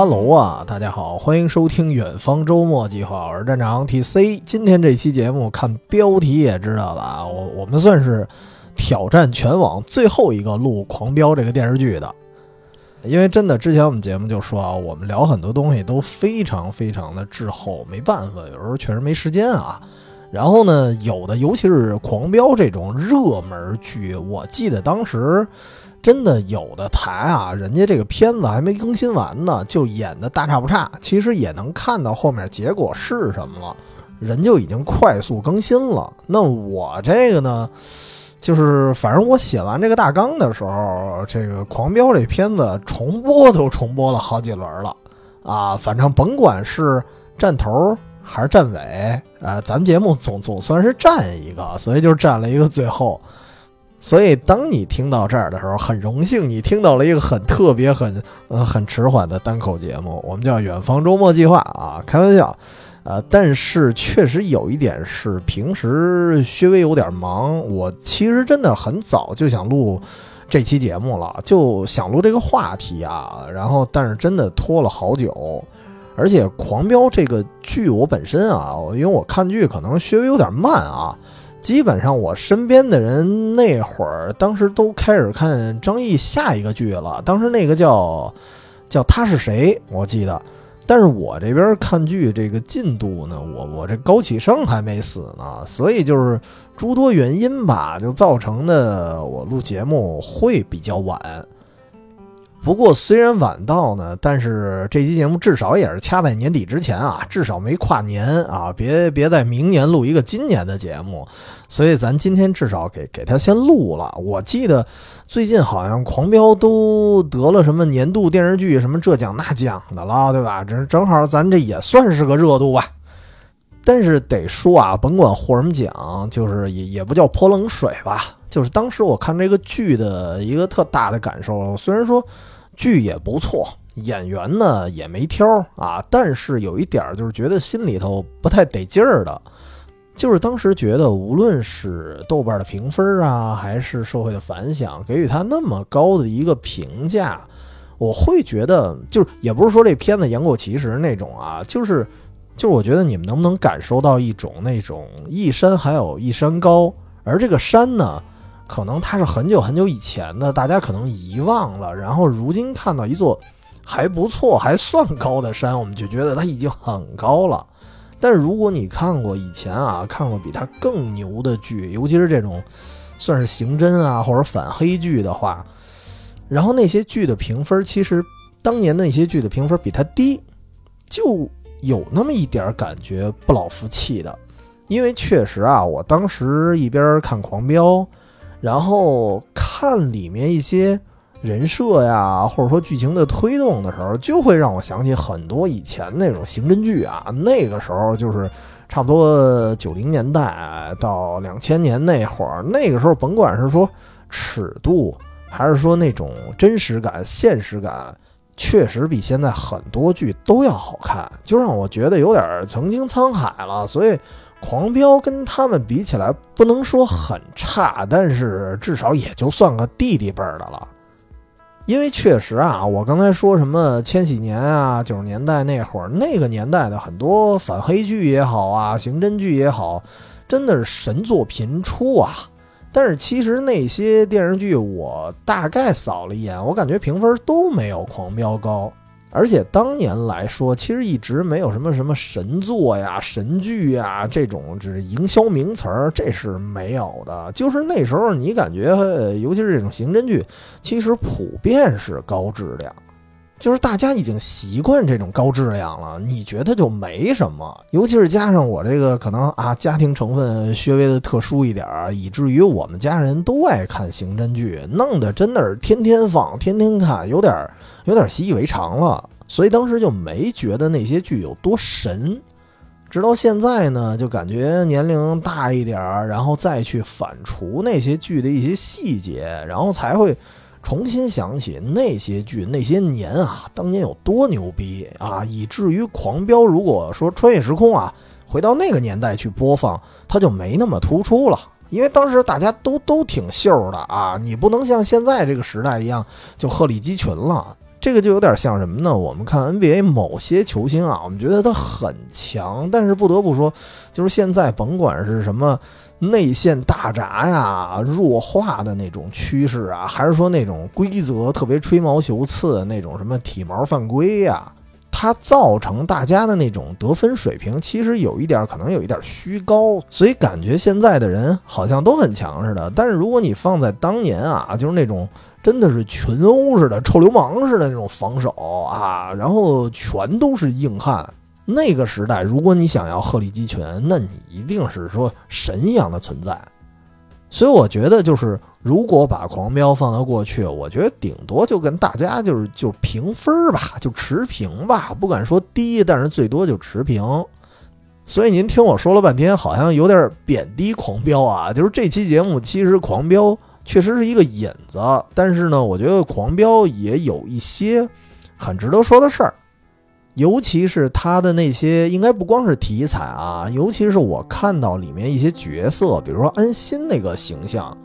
哈喽啊，大家好，欢迎收听远方周末计划，我是站长 T C。今天这期节目看标题也知道了啊，我我们算是挑战全网最后一个录《狂飙》这个电视剧的，因为真的之前我们节目就说啊，我们聊很多东西都非常非常的滞后，没办法，有时候确实没时间啊。然后呢，有的尤其是《狂飙》这种热门剧，我记得当时。真的有的台啊，人家这个片子还没更新完呢，就演的大差不差。其实也能看到后面结果是什么了，人就已经快速更新了。那我这个呢，就是反正我写完这个大纲的时候，这个《狂飙》这片子重播都重播了好几轮了啊。反正甭管是站头还是站尾，呃，咱们节目总总算是站一个，所以就站了一个最后。所以，当你听到这儿的时候，很荣幸你听到了一个很特别、很呃很迟缓的单口节目，我们叫《远方周末计划》啊，开玩笑，呃，但是确实有一点是，平时稍微有点忙，我其实真的很早就想录这期节目了，就想录这个话题啊，然后但是真的拖了好久，而且《狂飙》这个剧我本身啊，因为我看剧可能稍微有点慢啊。基本上我身边的人那会儿，当时都开始看张译下一个剧了。当时那个叫叫他是谁，我记得。但是我这边看剧这个进度呢，我我这高启盛还没死呢，所以就是诸多原因吧，就造成的我录节目会比较晚。不过虽然晚到呢，但是这期节目至少也是掐在年底之前啊，至少没跨年啊，别别在明年录一个今年的节目，所以咱今天至少给给他先录了。我记得最近好像《狂飙》都得了什么年度电视剧什么这奖那奖的了，对吧？这正好咱这也算是个热度吧。但是得说啊，甭管获什么奖，就是也也不叫泼冷水吧。就是当时我看这个剧的一个特大的感受，虽然说。剧也不错，演员呢也没挑啊，但是有一点就是觉得心里头不太得劲儿的，就是当时觉得无论是豆瓣的评分啊，还是社会的反响，给予他那么高的一个评价，我会觉得就是也不是说这片子言过其实那种啊，就是就是我觉得你们能不能感受到一种那种一山还有一山高，而这个山呢？可能它是很久很久以前的，大家可能遗忘了。然后如今看到一座还不错、还算高的山，我们就觉得它已经很高了。但是如果你看过以前啊，看过比它更牛的剧，尤其是这种算是刑侦啊或者反黑剧的话，然后那些剧的评分，其实当年那些剧的评分比它低，就有那么一点感觉不老服气的。因为确实啊，我当时一边看《狂飙》。然后看里面一些人设呀，或者说剧情的推动的时候，就会让我想起很多以前那种刑侦剧啊。那个时候就是差不多九零年代到两千年那会儿，那个时候甭管是说尺度，还是说那种真实感、现实感，确实比现在很多剧都要好看，就让我觉得有点曾经沧海了。所以。狂飙跟他们比起来，不能说很差，但是至少也就算个弟弟辈儿的了。因为确实啊，我刚才说什么千禧年啊、九十年代那会儿，那个年代的很多反黑剧也好啊、刑侦剧也好，真的是神作频出啊。但是其实那些电视剧，我大概扫了一眼，我感觉评分都没有狂飙高。而且当年来说，其实一直没有什么什么神作呀、神剧呀这种，只是营销名词儿，这是没有的。就是那时候你感觉，尤其是这种刑侦剧，其实普遍是高质量，就是大家已经习惯这种高质量了，你觉得就没什么。尤其是加上我这个可能啊，家庭成分稍微的特殊一点儿，以至于我们家人都爱看刑侦剧，弄得真的是天天放、天天看，有点。有点习以为常了，所以当时就没觉得那些剧有多神。直到现在呢，就感觉年龄大一点儿，然后再去反刍那些剧的一些细节，然后才会重新想起那些剧那些年啊，当年有多牛逼啊！以至于《狂飙》如果说穿越时空啊，回到那个年代去播放，它就没那么突出了，因为当时大家都都挺秀的啊，你不能像现在这个时代一样就鹤立鸡群了。这个就有点像什么呢？我们看 NBA 某些球星啊，我们觉得他很强，但是不得不说，就是现在甭管是什么内线大闸呀、弱化的那种趋势啊，还是说那种规则特别吹毛求疵的那种什么体毛犯规呀，它造成大家的那种得分水平，其实有一点可能有一点虚高，所以感觉现在的人好像都很强似的。但是如果你放在当年啊，就是那种。真的是群殴似的、臭流氓似的那种防守啊，然后全都是硬汉。那个时代，如果你想要鹤立鸡群，那你一定是说神一样的存在。所以我觉得，就是如果把狂飙放到过去，我觉得顶多就跟大家就是就平分吧，就持平吧，不敢说低，但是最多就持平。所以您听我说了半天，好像有点贬低狂飙啊。就是这期节目其实狂飙。确实是一个引子，但是呢，我觉得《狂飙》也有一些很值得说的事儿，尤其是他的那些，应该不光是题材啊，尤其是我看到里面一些角色，比如说安心那个形象，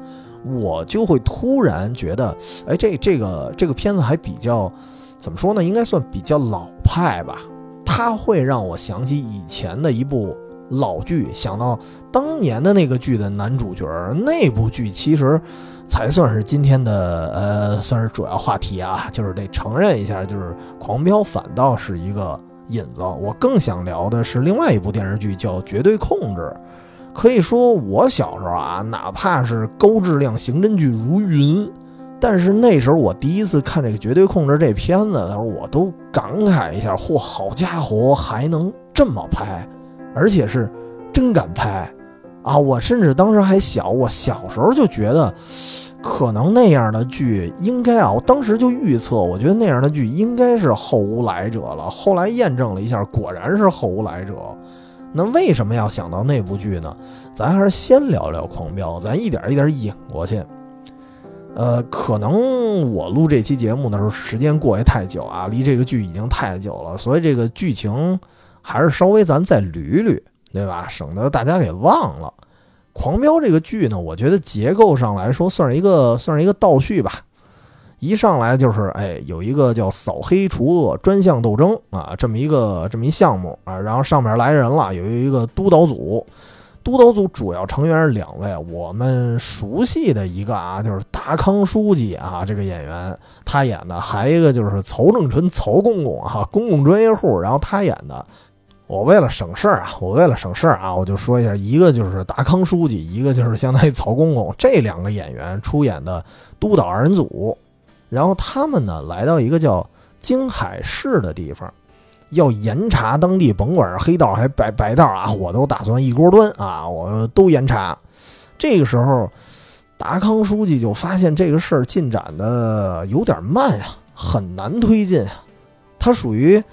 我就会突然觉得，哎，这这个这个片子还比较怎么说呢？应该算比较老派吧。它会让我想起以前的一部老剧，想到当年的那个剧的男主角，那部剧其实。才算是今天的呃，算是主要话题啊，就是得承认一下，就是《狂飙》反倒是一个引子。我更想聊的是另外一部电视剧，叫《绝对控制》。可以说，我小时候啊，哪怕是高质量刑侦剧如云，但是那时候我第一次看这个《绝对控制》这片子的时候，我都感慨一下：嚯，好家伙，还能这么拍，而且是真敢拍。啊，我甚至当时还小，我小时候就觉得，可能那样的剧应该啊，我当时就预测，我觉得那样的剧应该是后无来者了。后来验证了一下，果然是后无来者。那为什么要想到那部剧呢？咱还是先聊聊《狂飙》，咱一点一点引过去。呃，可能我录这期节目的时候时间过去太久啊，离这个剧已经太久了，所以这个剧情还是稍微咱再捋捋。对吧？省得大家给忘了，《狂飙》这个剧呢，我觉得结构上来说算是一个算是一个倒叙吧。一上来就是，哎，有一个叫扫黑除恶专项斗争啊，这么一个这么一项目啊，然后上面来人了，有一个督导组，督导组主要成员是两位，我们熟悉的一个啊，就是达康书记啊，这个演员他演的，还一个就是曹正淳曹公公哈，公共专业户，然后他演的。我为了省事儿啊，我为了省事儿啊，我就说一下，一个就是达康书记，一个就是相当于曹公公，这两个演员出演的督导二人组，然后他们呢来到一个叫京海市的地方，要严查当地，甭管是黑道还白白道啊，我都打算一锅端啊，我都严查。这个时候，达康书记就发现这个事儿进展的有点慢呀，很难推进啊，他属于。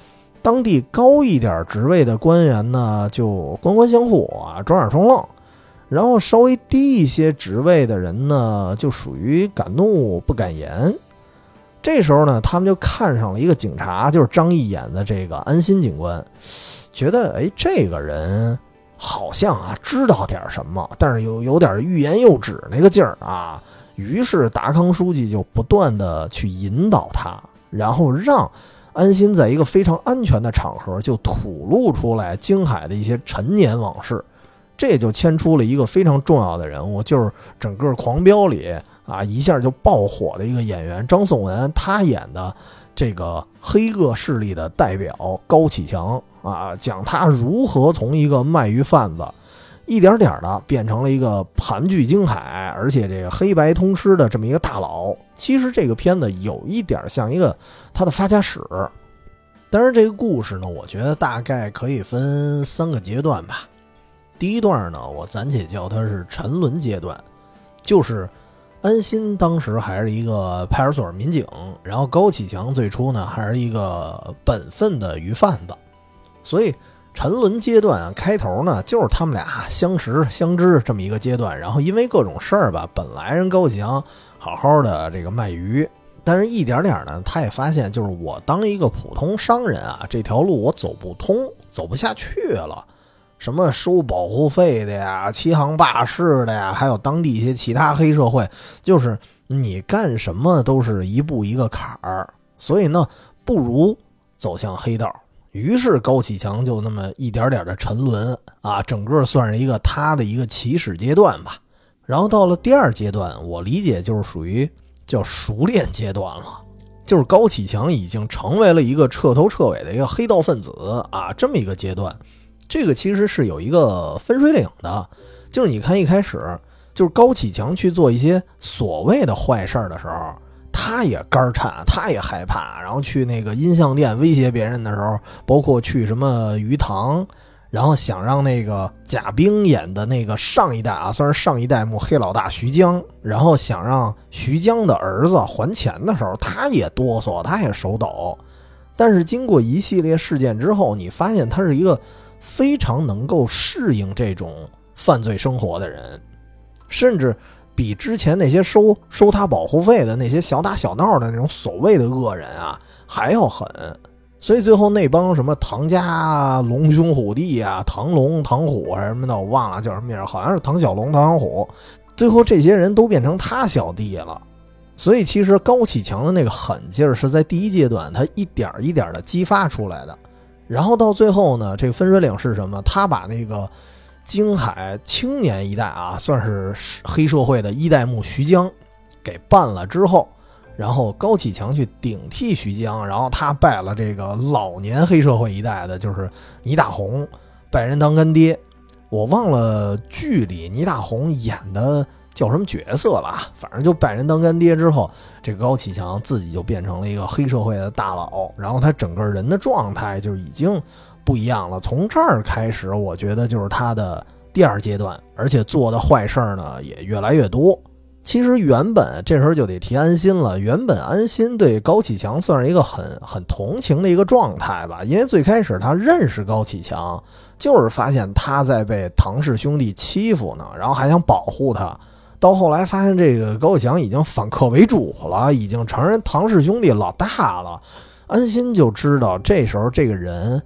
当地高一点职位的官员呢，就官官相护啊，装耳充愣；然后稍微低一些职位的人呢，就属于敢怒不敢言。这时候呢，他们就看上了一个警察，就是张译演的这个安心警官，觉得哎，这个人好像啊知道点什么，但是又有点欲言又止那个劲儿啊。于是达康书记就不断的去引导他，然后让。安心在一个非常安全的场合就吐露出来京海的一些陈年往事，这就牵出了一个非常重要的人物，就是整个《狂飙》里啊一下就爆火的一个演员张颂文，他演的这个黑恶势力的代表高启强啊，讲他如何从一个卖鱼贩子。一点点的变成了一个盘踞京海，而且这个黑白通吃的这么一个大佬。其实这个片子有一点像一个他的发家史。但是这个故事呢，我觉得大概可以分三个阶段吧。第一段呢，我暂且叫它是沉沦阶段，就是安心当时还是一个派出所民警，然后高启强最初呢还是一个本分的鱼贩子，所以。沉沦阶段啊，开头呢就是他们俩相识相知这么一个阶段，然后因为各种事儿吧，本来人高翔好好的这个卖鱼，但是一点点呢，他也发现就是我当一个普通商人啊，这条路我走不通，走不下去了。什么收保护费的呀，欺行霸市的呀，还有当地一些其他黑社会，就是你干什么都是一步一个坎儿。所以呢，不如走向黑道。于是高启强就那么一点点的沉沦啊，整个算是一个他的一个起始阶段吧。然后到了第二阶段，我理解就是属于叫熟练阶段了，就是高启强已经成为了一个彻头彻尾的一个黑道分子啊，这么一个阶段。这个其实是有一个分水岭的，就是你看一开始就是高启强去做一些所谓的坏事儿的时候。他也肝颤，他也害怕，然后去那个音像店威胁别人的时候，包括去什么鱼塘，然后想让那个贾冰演的那个上一代啊，算是上一代幕黑老大徐江，然后想让徐江的儿子还钱的时候，他也哆嗦，他也手抖。但是经过一系列事件之后，你发现他是一个非常能够适应这种犯罪生活的人，甚至。比之前那些收收他保护费的那些小打小闹的那种所谓的恶人啊还要狠，所以最后那帮什么唐家龙兄虎弟啊，唐龙、唐虎什么的，我忘了叫什么名，好像是唐小龙、唐小虎，最后这些人都变成他小弟了。所以其实高启强的那个狠劲儿是在第一阶段他一点一点的激发出来的，然后到最后呢，这个分水岭是什么？他把那个。京海青年一代啊，算是黑社会的一代目徐江，给办了之后，然后高启强去顶替徐江，然后他拜了这个老年黑社会一代的，就是倪大红，拜人当干爹。我忘了剧里倪大红演的叫什么角色了，反正就拜人当干爹之后，这个高启强自己就变成了一个黑社会的大佬，然后他整个人的状态就已经。不一样了，从这儿开始，我觉得就是他的第二阶段，而且做的坏事儿呢也越来越多。其实原本这时候就得提安心了，原本安心对高启强算是一个很很同情的一个状态吧，因为最开始他认识高启强，就是发现他在被唐氏兄弟欺负呢，然后还想保护他，到后来发现这个高启强已经反客为主了，已经承认唐氏兄弟老大了，安心就知道这时候这个人。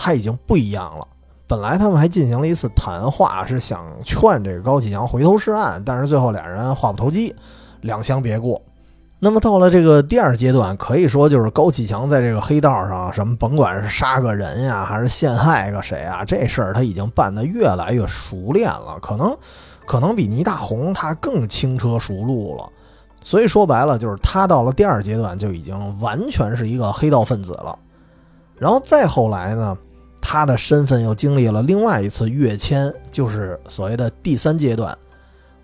他已经不一样了。本来他们还进行了一次谈话，是想劝这个高启强回头是岸，但是最后俩人话不投机，两相别过。那么到了这个第二阶段，可以说就是高启强在这个黑道上，什么甭管是杀个人呀，还是陷害个谁啊，这事儿他已经办得越来越熟练了，可能可能比倪大红他更轻车熟路了。所以说白了，就是他到了第二阶段就已经完全是一个黑道分子了。然后再后来呢？他的身份又经历了另外一次跃迁，就是所谓的第三阶段。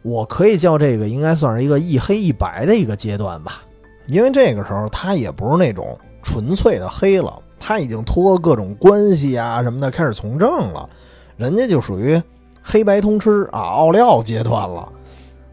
我可以叫这个应该算是一个一黑一白的一个阶段吧，因为这个时候他也不是那种纯粹的黑了，他已经托各种关系啊什么的开始从政了，人家就属于黑白通吃啊奥利奥阶段了，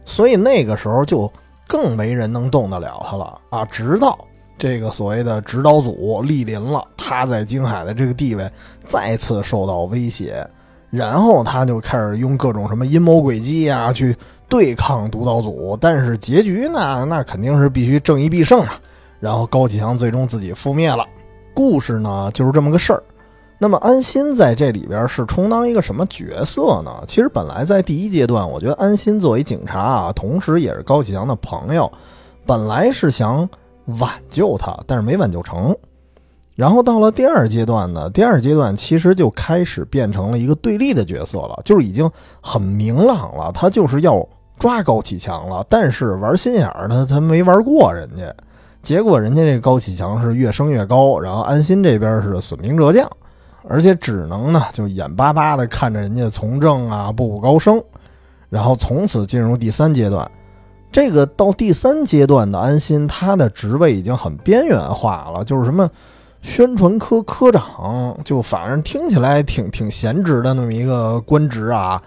所以那个时候就更没人能动得了他了啊，直到。这个所谓的指导组莅临了，他在京海的这个地位再次受到威胁，然后他就开始用各种什么阴谋诡计啊去对抗督导组，但是结局呢，那肯定是必须正义必胜啊。然后高启强最终自己覆灭了，故事呢就是这么个事儿。那么安心在这里边是充当一个什么角色呢？其实本来在第一阶段，我觉得安心作为警察啊，同时也是高启强的朋友，本来是想。挽救他，但是没挽救成。然后到了第二阶段呢，第二阶段其实就开始变成了一个对立的角色了，就是已经很明朗了，他就是要抓高启强了。但是玩心眼儿的他没玩过人家，结果人家这高启强是越升越高，然后安心这边是损兵折将，而且只能呢就眼巴巴的看着人家从政啊步步高升，然后从此进入第三阶段。这个到第三阶段的安心，他的职位已经很边缘化了，就是什么宣传科科长，就反正听起来挺挺闲职的那么一个官职啊，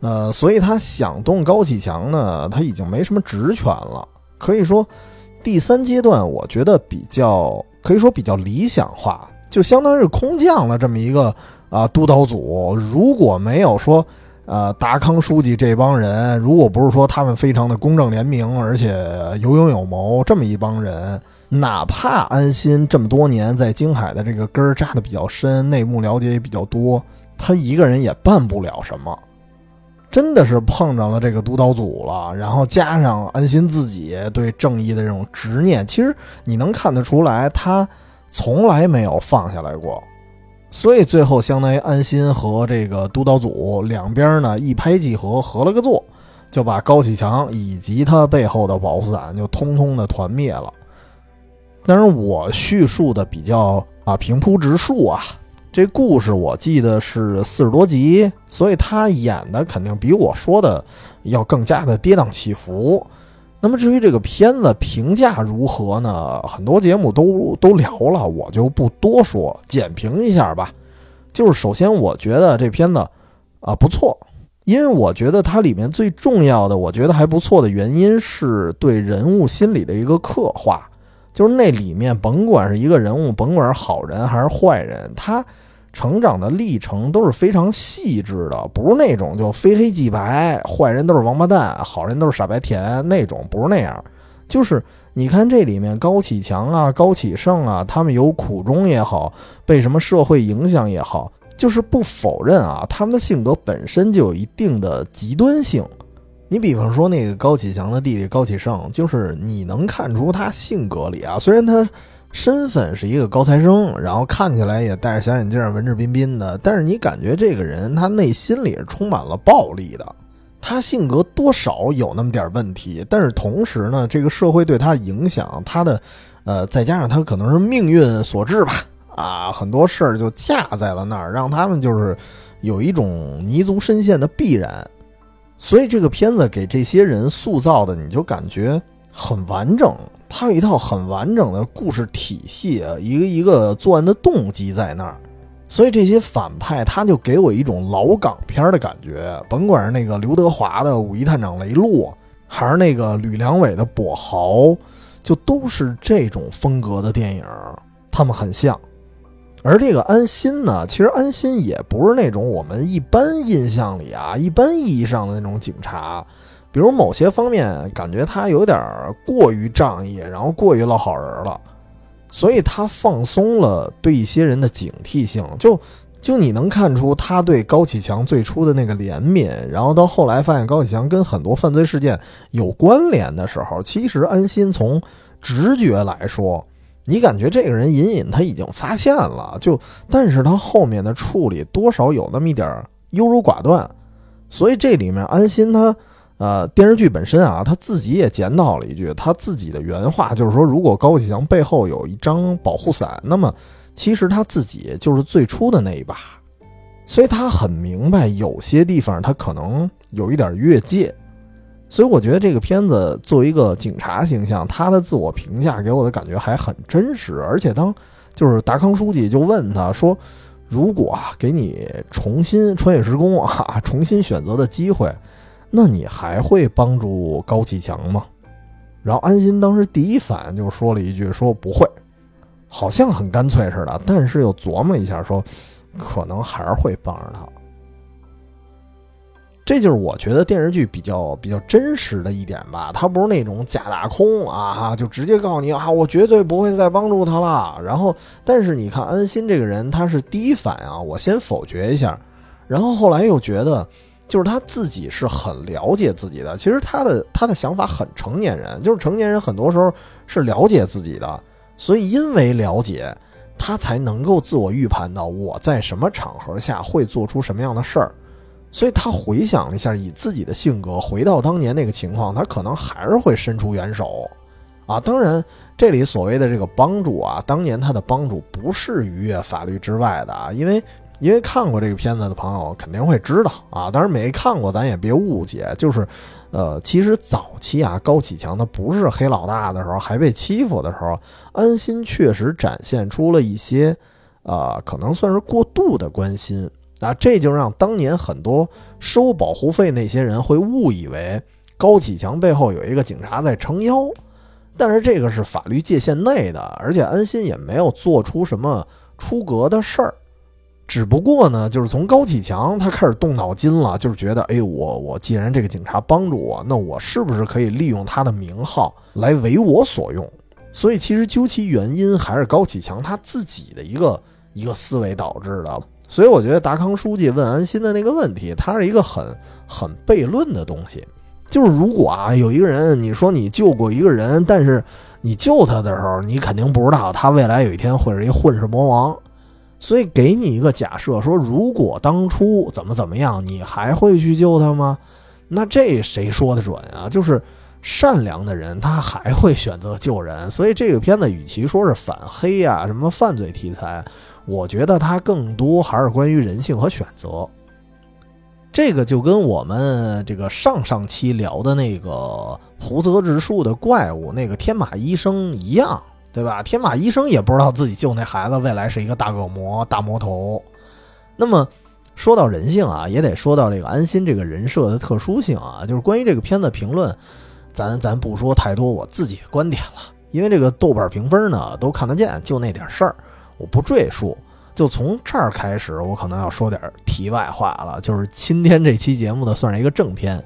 呃，所以他想动高启强呢，他已经没什么职权了。可以说，第三阶段我觉得比较可以说比较理想化，就相当于是空降了这么一个啊督导组，如果没有说。呃，达康书记这帮人，如果不是说他们非常的公正廉明，而且有勇有谋，这么一帮人，哪怕安心这么多年在京海的这个根扎的比较深，内幕了解也比较多，他一个人也办不了什么。真的是碰着了这个督导组了，然后加上安心自己对正义的这种执念，其实你能看得出来，他从来没有放下来过。所以最后，相当于安心和这个督导组两边呢一拍即合，合了个作，就把高启强以及他背后的保护伞就通通的团灭了。当然，我叙述的比较啊平铺直述啊。这故事我记得是四十多集，所以他演的肯定比我说的要更加的跌宕起伏。那么至于这个片子评价如何呢？很多节目都都聊了，我就不多说，简评一下吧。就是首先，我觉得这片子啊不错，因为我觉得它里面最重要的，我觉得还不错的原因是对人物心理的一个刻画。就是那里面，甭管是一个人物，甭管是好人还是坏人，他。成长的历程都是非常细致的，不是那种就非黑即白，坏人都是王八蛋，好人都是傻白甜那种，不是那样。就是你看这里面高启强啊、高启盛啊，他们有苦衷也好，被什么社会影响也好，就是不否认啊，他们的性格本身就有一定的极端性。你比方说那个高启强的弟弟高启盛，就是你能看出他性格里啊，虽然他。身份是一个高材生，然后看起来也戴着小眼镜，文质彬彬的。但是你感觉这个人他内心里是充满了暴力的，他性格多少有那么点问题。但是同时呢，这个社会对他影响，他的，呃，再加上他可能是命运所致吧，啊，很多事儿就架在了那儿，让他们就是有一种泥足深陷的必然。所以这个片子给这些人塑造的，你就感觉很完整。他有一套很完整的故事体系，一个一个作案的动机在那儿，所以这些反派他就给我一种老港片的感觉。甭管是那个刘德华的五一探长雷洛，还是那个吕良伟的跛豪，就都是这种风格的电影，他们很像。而这个安心呢，其实安心也不是那种我们一般印象里啊，一般意义上的那种警察。比如某些方面感觉他有点过于仗义，然后过于老好人了，所以他放松了对一些人的警惕性。就就你能看出他对高启强最初的那个怜悯，然后到后来发现高启强跟很多犯罪事件有关联的时候，其实安心从直觉来说，你感觉这个人隐隐他已经发现了，就但是他后面的处理多少有那么一点优柔寡断，所以这里面安心他。呃，电视剧本身啊，他自己也检讨了一句他自己的原话，就是说，如果高启强背后有一张保护伞，那么其实他自己就是最初的那一把，所以他很明白有些地方他可能有一点越界，所以我觉得这个片子作为一个警察形象，他的自我评价给我的感觉还很真实，而且当就是达康书记就问他说，如果啊给你重新穿越时空啊，重新选择的机会。那你还会帮助高启强吗？然后安心当时第一反应就说了一句：“说不会，好像很干脆似的。”但是又琢磨一下，说可能还是会帮着他。这就是我觉得电视剧比较比较真实的一点吧。他不是那种假大空啊，就直接告诉你啊，我绝对不会再帮助他了。然后，但是你看安心这个人，他是第一反应，我先否决一下，然后后来又觉得。就是他自己是很了解自己的，其实他的他的想法很成年人，就是成年人很多时候是了解自己的，所以因为了解，他才能够自我预判到我在什么场合下会做出什么样的事儿，所以他回想了一下，以自己的性格回到当年那个情况，他可能还是会伸出援手，啊，当然这里所谓的这个帮助啊，当年他的帮助不是逾越法律之外的啊，因为。因为看过这个片子的朋友肯定会知道啊，当然没看过咱也别误解，就是，呃，其实早期啊，高启强他不是黑老大的时候，还被欺负的时候，安心确实展现出了一些，呃，可能算是过度的关心啊，这就让当年很多收保护费那些人会误以为高启强背后有一个警察在撑腰，但是这个是法律界限内的，而且安心也没有做出什么出格的事儿。只不过呢，就是从高启强他开始动脑筋了，就是觉得，哎，我我既然这个警察帮助我，那我是不是可以利用他的名号来为我所用？所以其实究其原因，还是高启强他自己的一个一个思维导致的，所以我觉得达康书记问安心的那个问题，它是一个很很悖论的东西。就是如果啊，有一个人，你说你救过一个人，但是你救他的时候，你肯定不知道他未来有一天会是一混世魔王。所以给你一个假设，说如果当初怎么怎么样，你还会去救他吗？那这谁说的准啊？就是善良的人，他还会选择救人。所以这个片子与其说是反黑呀，什么犯罪题材，我觉得它更多还是关于人性和选择。这个就跟我们这个上上期聊的那个胡泽直树的怪物那个天马医生一样。对吧？天马医生也不知道自己救那孩子未来是一个大恶魔、大魔头。那么说到人性啊，也得说到这个安心这个人设的特殊性啊。就是关于这个片子评论，咱咱不说太多我自己的观点了，因为这个豆瓣评分呢都看得见，就那点事儿，我不赘述。就从这儿开始，我可能要说点题外话了，就是今天这期节目呢算是一个正片。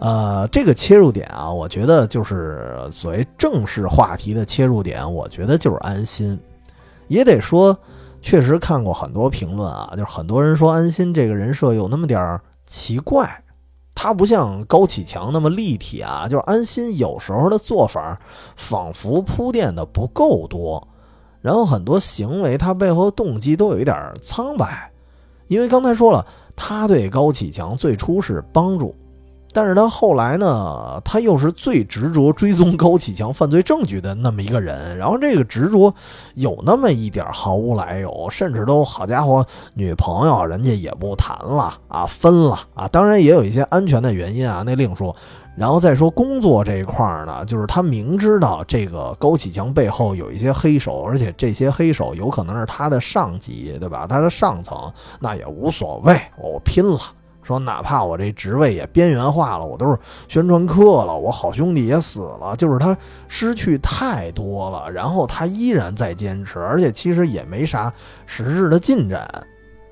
呃，这个切入点啊，我觉得就是所谓正式话题的切入点，我觉得就是安心。也得说，确实看过很多评论啊，就是很多人说安心这个人设有那么点儿奇怪，他不像高启强那么立体啊，就是安心有时候的做法仿佛铺垫的不够多，然后很多行为他背后的动机都有一点苍白，因为刚才说了，他对高启强最初是帮助。但是他后来呢，他又是最执着追踪高启强犯罪证据的那么一个人，然后这个执着有那么一点毫无来由，甚至都好家伙，女朋友人家也不谈了啊，分了啊，当然也有一些安全的原因啊，那另说。然后再说工作这一块呢，就是他明知道这个高启强背后有一些黑手，而且这些黑手有可能是他的上级，对吧？他的上层，那也无所谓，我拼了。说哪怕我这职位也边缘化了，我都是宣传课了，我好兄弟也死了，就是他失去太多了，然后他依然在坚持，而且其实也没啥实质的进展。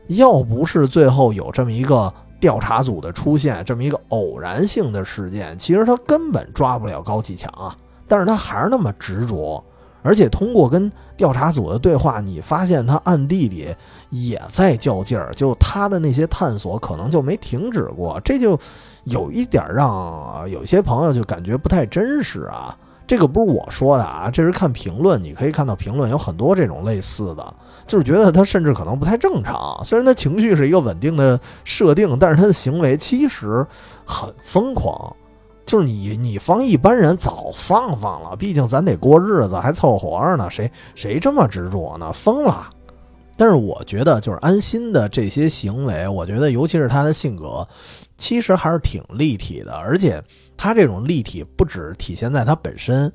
要不是最后有这么一个调查组的出现，这么一个偶然性的事件，其实他根本抓不了高启强啊。但是他还是那么执着。而且通过跟调查组的对话，你发现他暗地里也在较劲儿，就他的那些探索可能就没停止过，这就有一点让有些朋友就感觉不太真实啊。这个不是我说的啊，这是看评论，你可以看到评论有很多这种类似的，就是觉得他甚至可能不太正常。虽然他情绪是一个稳定的设定，但是他的行为其实很疯狂。就是你，你放一般人早放放了，毕竟咱得过日子，还凑合着呢，谁谁这么执着呢？疯了！但是我觉得，就是安心的这些行为，我觉得尤其是他的性格，其实还是挺立体的，而且他这种立体不只体现在他本身，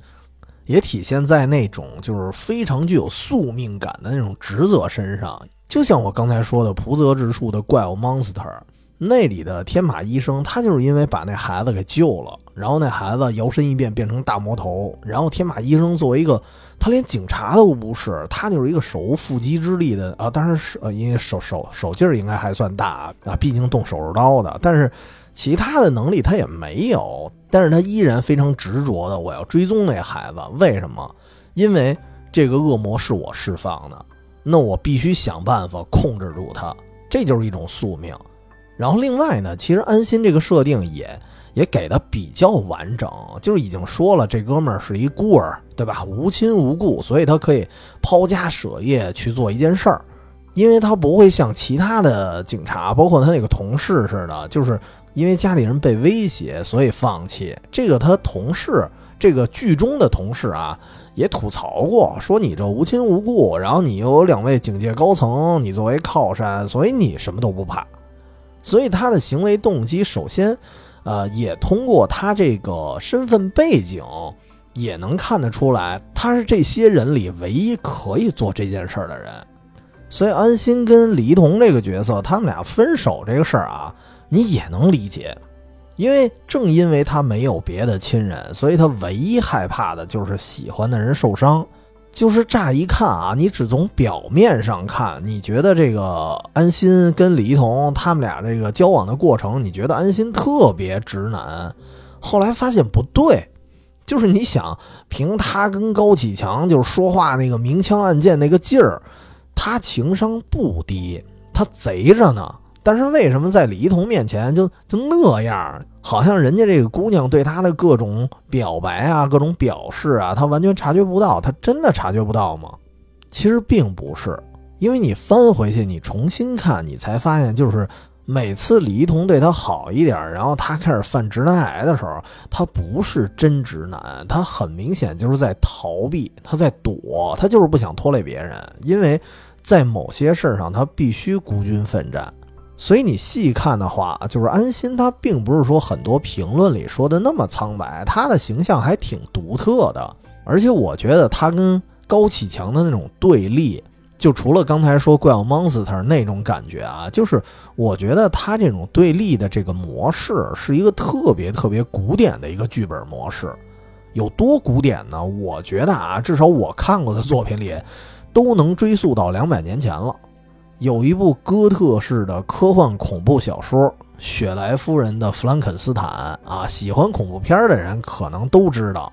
也体现在那种就是非常具有宿命感的那种职责身上。就像我刚才说的，蒲泽直树的怪物 monster。那里的天马医生，他就是因为把那孩子给救了，然后那孩子摇身一变变成大魔头，然后天马医生作为一个他连警察都不是，他就是一个手无缚鸡之力的啊，当然是呃，因为手手手劲儿应该还算大啊，毕竟动手术刀的，但是其他的能力他也没有，但是他依然非常执着的，我要追踪那孩子，为什么？因为这个恶魔是我释放的，那我必须想办法控制住他，这就是一种宿命。然后另外呢，其实安心这个设定也也给的比较完整，就是已经说了，这哥们儿是一孤儿，对吧？无亲无故，所以他可以抛家舍业去做一件事儿，因为他不会像其他的警察，包括他那个同事似的，就是因为家里人被威胁，所以放弃。这个他同事，这个剧中的同事啊，也吐槽过，说你这无亲无故，然后你又有两位警界高层，你作为靠山，所以你什么都不怕。所以他的行为动机，首先，呃，也通过他这个身份背景，也能看得出来，他是这些人里唯一可以做这件事儿的人。所以安心跟李一桐这个角色，他们俩分手这个事儿啊，你也能理解，因为正因为他没有别的亲人，所以他唯一害怕的就是喜欢的人受伤。就是乍一看啊，你只从表面上看，你觉得这个安心跟李一桐他们俩这个交往的过程，你觉得安心特别直男。后来发现不对，就是你想凭他跟高启强就是说话那个明枪暗箭那个劲儿，他情商不低，他贼着呢。但是为什么在李一桐面前就就那样？好像人家这个姑娘对他的各种表白啊、各种表示啊，他完全察觉不到。他真的察觉不到吗？其实并不是，因为你翻回去，你重新看，你才发现，就是每次李一桐对他好一点，然后他开始犯直男癌的时候，他不是真直男，他很明显就是在逃避，他在躲，他就是不想拖累别人，因为在某些事上，他必须孤军奋战。所以你细看的话，就是安心，他并不是说很多评论里说的那么苍白，他的形象还挺独特的。而且我觉得他跟高启强的那种对立，就除了刚才说怪物 monster 那种感觉啊，就是我觉得他这种对立的这个模式是一个特别特别古典的一个剧本模式。有多古典呢？我觉得啊，至少我看过的作品里，都能追溯到两百年前了。有一部哥特式的科幻恐怖小说《雪莱夫人的弗兰肯斯坦》啊，喜欢恐怖片的人可能都知道，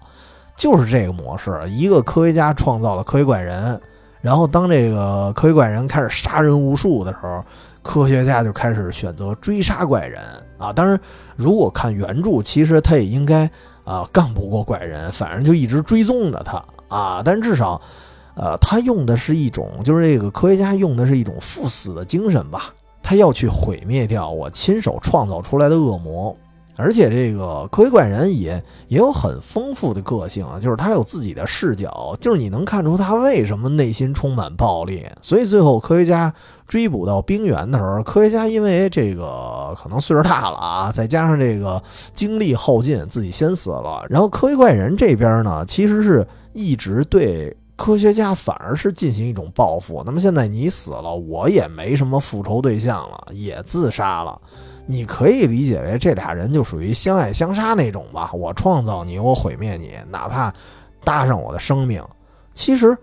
就是这个模式：一个科学家创造了科学怪人，然后当这个科学怪人开始杀人无数的时候，科学家就开始选择追杀怪人啊。当然，如果看原著，其实他也应该啊干不过怪人，反正就一直追踪着他啊。但至少。呃，他用的是一种，就是这个科学家用的是一种赴死的精神吧，他要去毁灭掉我亲手创造出来的恶魔，而且这个科学怪人也也有很丰富的个性啊，就是他有自己的视角，就是你能看出他为什么内心充满暴力，所以最后科学家追捕到冰原的时候，科学家因为这个可能岁数大了啊，再加上这个精力耗尽，自己先死了，然后科学怪人这边呢，其实是一直对。科学家反而是进行一种报复。那么现在你死了，我也没什么复仇对象了，也自杀了。你可以理解为这俩人就属于相爱相杀那种吧。我创造你，我毁灭你，哪怕搭上我的生命。其实，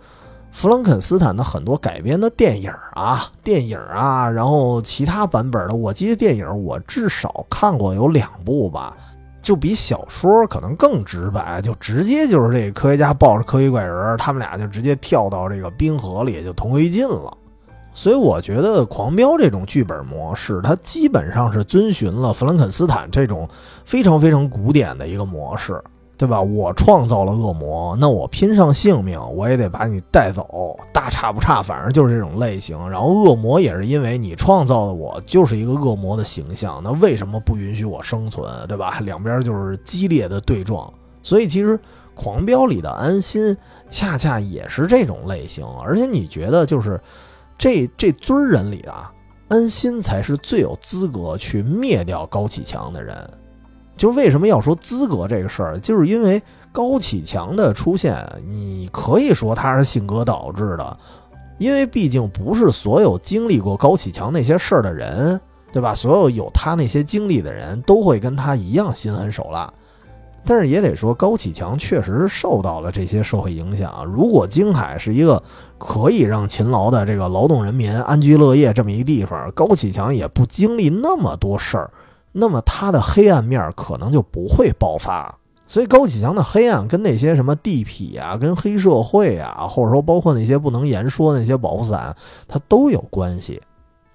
弗兰肯斯坦的很多改编的电影啊、电影啊，然后其他版本的，我记得电影我至少看过有两部吧。就比小说可能更直白，就直接就是这个科学家抱着科学怪人，他们俩就直接跳到这个冰河里就同归于尽了。所以我觉得《狂飙》这种剧本模式，它基本上是遵循了弗兰肯斯坦这种非常非常古典的一个模式。对吧？我创造了恶魔，那我拼上性命，我也得把你带走，大差不差，反正就是这种类型。然后恶魔也是因为你创造的我就是一个恶魔的形象，那为什么不允许我生存？对吧？两边就是激烈的对撞。所以其实《狂飙》里的安心恰恰也是这种类型，而且你觉得就是这这尊人里啊，安心才是最有资格去灭掉高启强的人。就为什么要说资格这个事儿，就是因为高启强的出现，你可以说他是性格导致的，因为毕竟不是所有经历过高启强那些事儿的人，对吧？所有有他那些经历的人都会跟他一样心狠手辣。但是也得说，高启强确实受到了这些社会影响。如果京海是一个可以让勤劳的这个劳动人民安居乐业这么一地方，高启强也不经历那么多事儿。那么他的黑暗面可能就不会爆发，所以高启强的黑暗跟那些什么地痞啊、跟黑社会啊，或者说包括那些不能言说那些保护伞，他都有关系。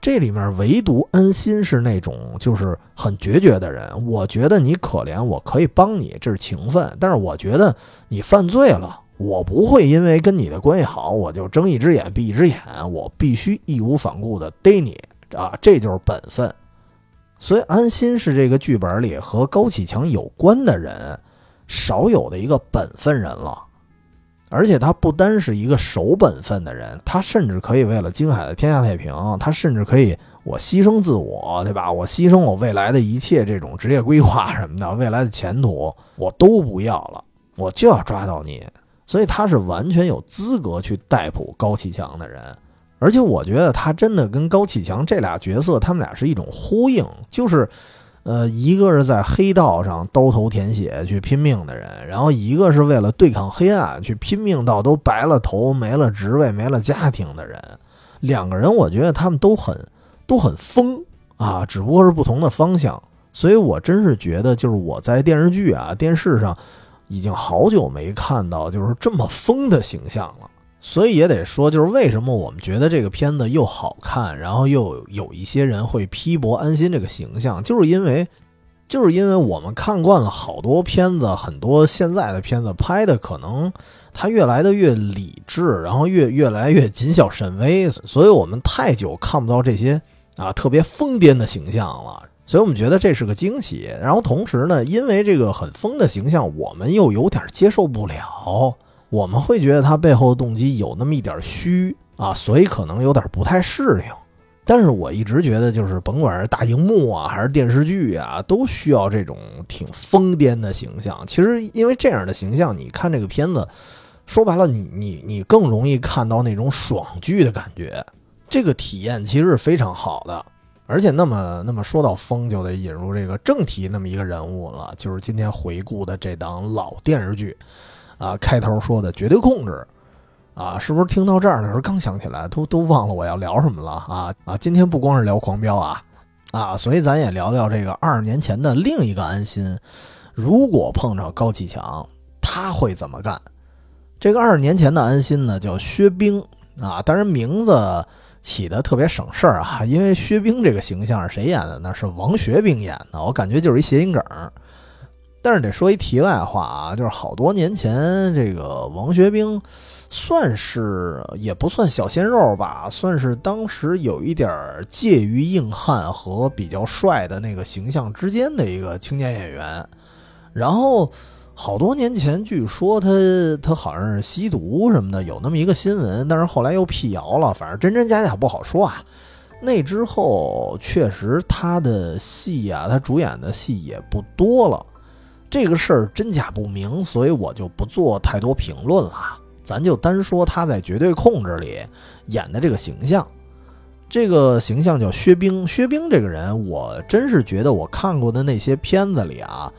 这里面唯独安心是那种就是很决绝的人。我觉得你可怜，我可以帮你，这是情分。但是我觉得你犯罪了，我不会因为跟你的关系好，我就睁一只眼闭一只眼，我必须义无反顾的逮你啊，这就是本分。所以安心是这个剧本里和高启强有关的人少有的一个本分人了，而且他不单是一个守本分的人，他甚至可以为了京海的天下太平，他甚至可以我牺牲自我，对吧？我牺牲我未来的一切这种职业规划什么的，未来的前途我都不要了，我就要抓到你。所以他是完全有资格去逮捕高启强的人。而且我觉得他真的跟高启强这俩角色，他们俩是一种呼应，就是，呃，一个是在黑道上刀头舔血去拼命的人，然后一个是为了对抗黑暗去拼命到都白了头、没了职位、没了家庭的人。两个人，我觉得他们都很都很疯啊，只不过是不同的方向。所以我真是觉得，就是我在电视剧啊、电视上已经好久没看到就是这么疯的形象了。所以也得说，就是为什么我们觉得这个片子又好看，然后又有一些人会批驳安心这个形象，就是因为，就是因为我们看惯了好多片子，很多现在的片子拍的可能它越来的越理智，然后越越来越谨小慎微，所以我们太久看不到这些啊特别疯癫的形象了，所以我们觉得这是个惊喜。然后同时呢，因为这个很疯的形象，我们又有点接受不了。我们会觉得他背后的动机有那么一点虚啊，所以可能有点不太适应。但是我一直觉得，就是甭管是大荧幕啊，还是电视剧啊，都需要这种挺疯癫的形象。其实，因为这样的形象，你看这个片子，说白了，你你你更容易看到那种爽剧的感觉，这个体验其实是非常好的。而且，那么那么说到疯，就得引入这个正题那么一个人物了，就是今天回顾的这档老电视剧。啊，开头说的绝对控制，啊，是不是听到这儿的时候刚想起来，都都忘了我要聊什么了啊啊！今天不光是聊狂飙啊啊，所以咱也聊聊这个二十年前的另一个安心，如果碰着高启强，他会怎么干？这个二十年前的安心呢，叫薛冰啊，当然名字起的特别省事儿啊，因为薛冰这个形象是谁演的呢？是王学兵演的，我感觉就是一谐音梗。但是得说一题外话啊，就是好多年前，这个王学兵算是也不算小鲜肉吧，算是当时有一点介于硬汉和比较帅的那个形象之间的一个青年演员。然后好多年前，据说他他好像是吸毒什么的，有那么一个新闻，但是后来又辟谣了，反正真真假假不好说啊。那之后，确实他的戏啊，他主演的戏也不多了。这个事儿真假不明，所以我就不做太多评论了。咱就单说他在《绝对控制》里演的这个形象，这个形象叫薛冰。薛冰这个人，我真是觉得我看过的那些片子里啊，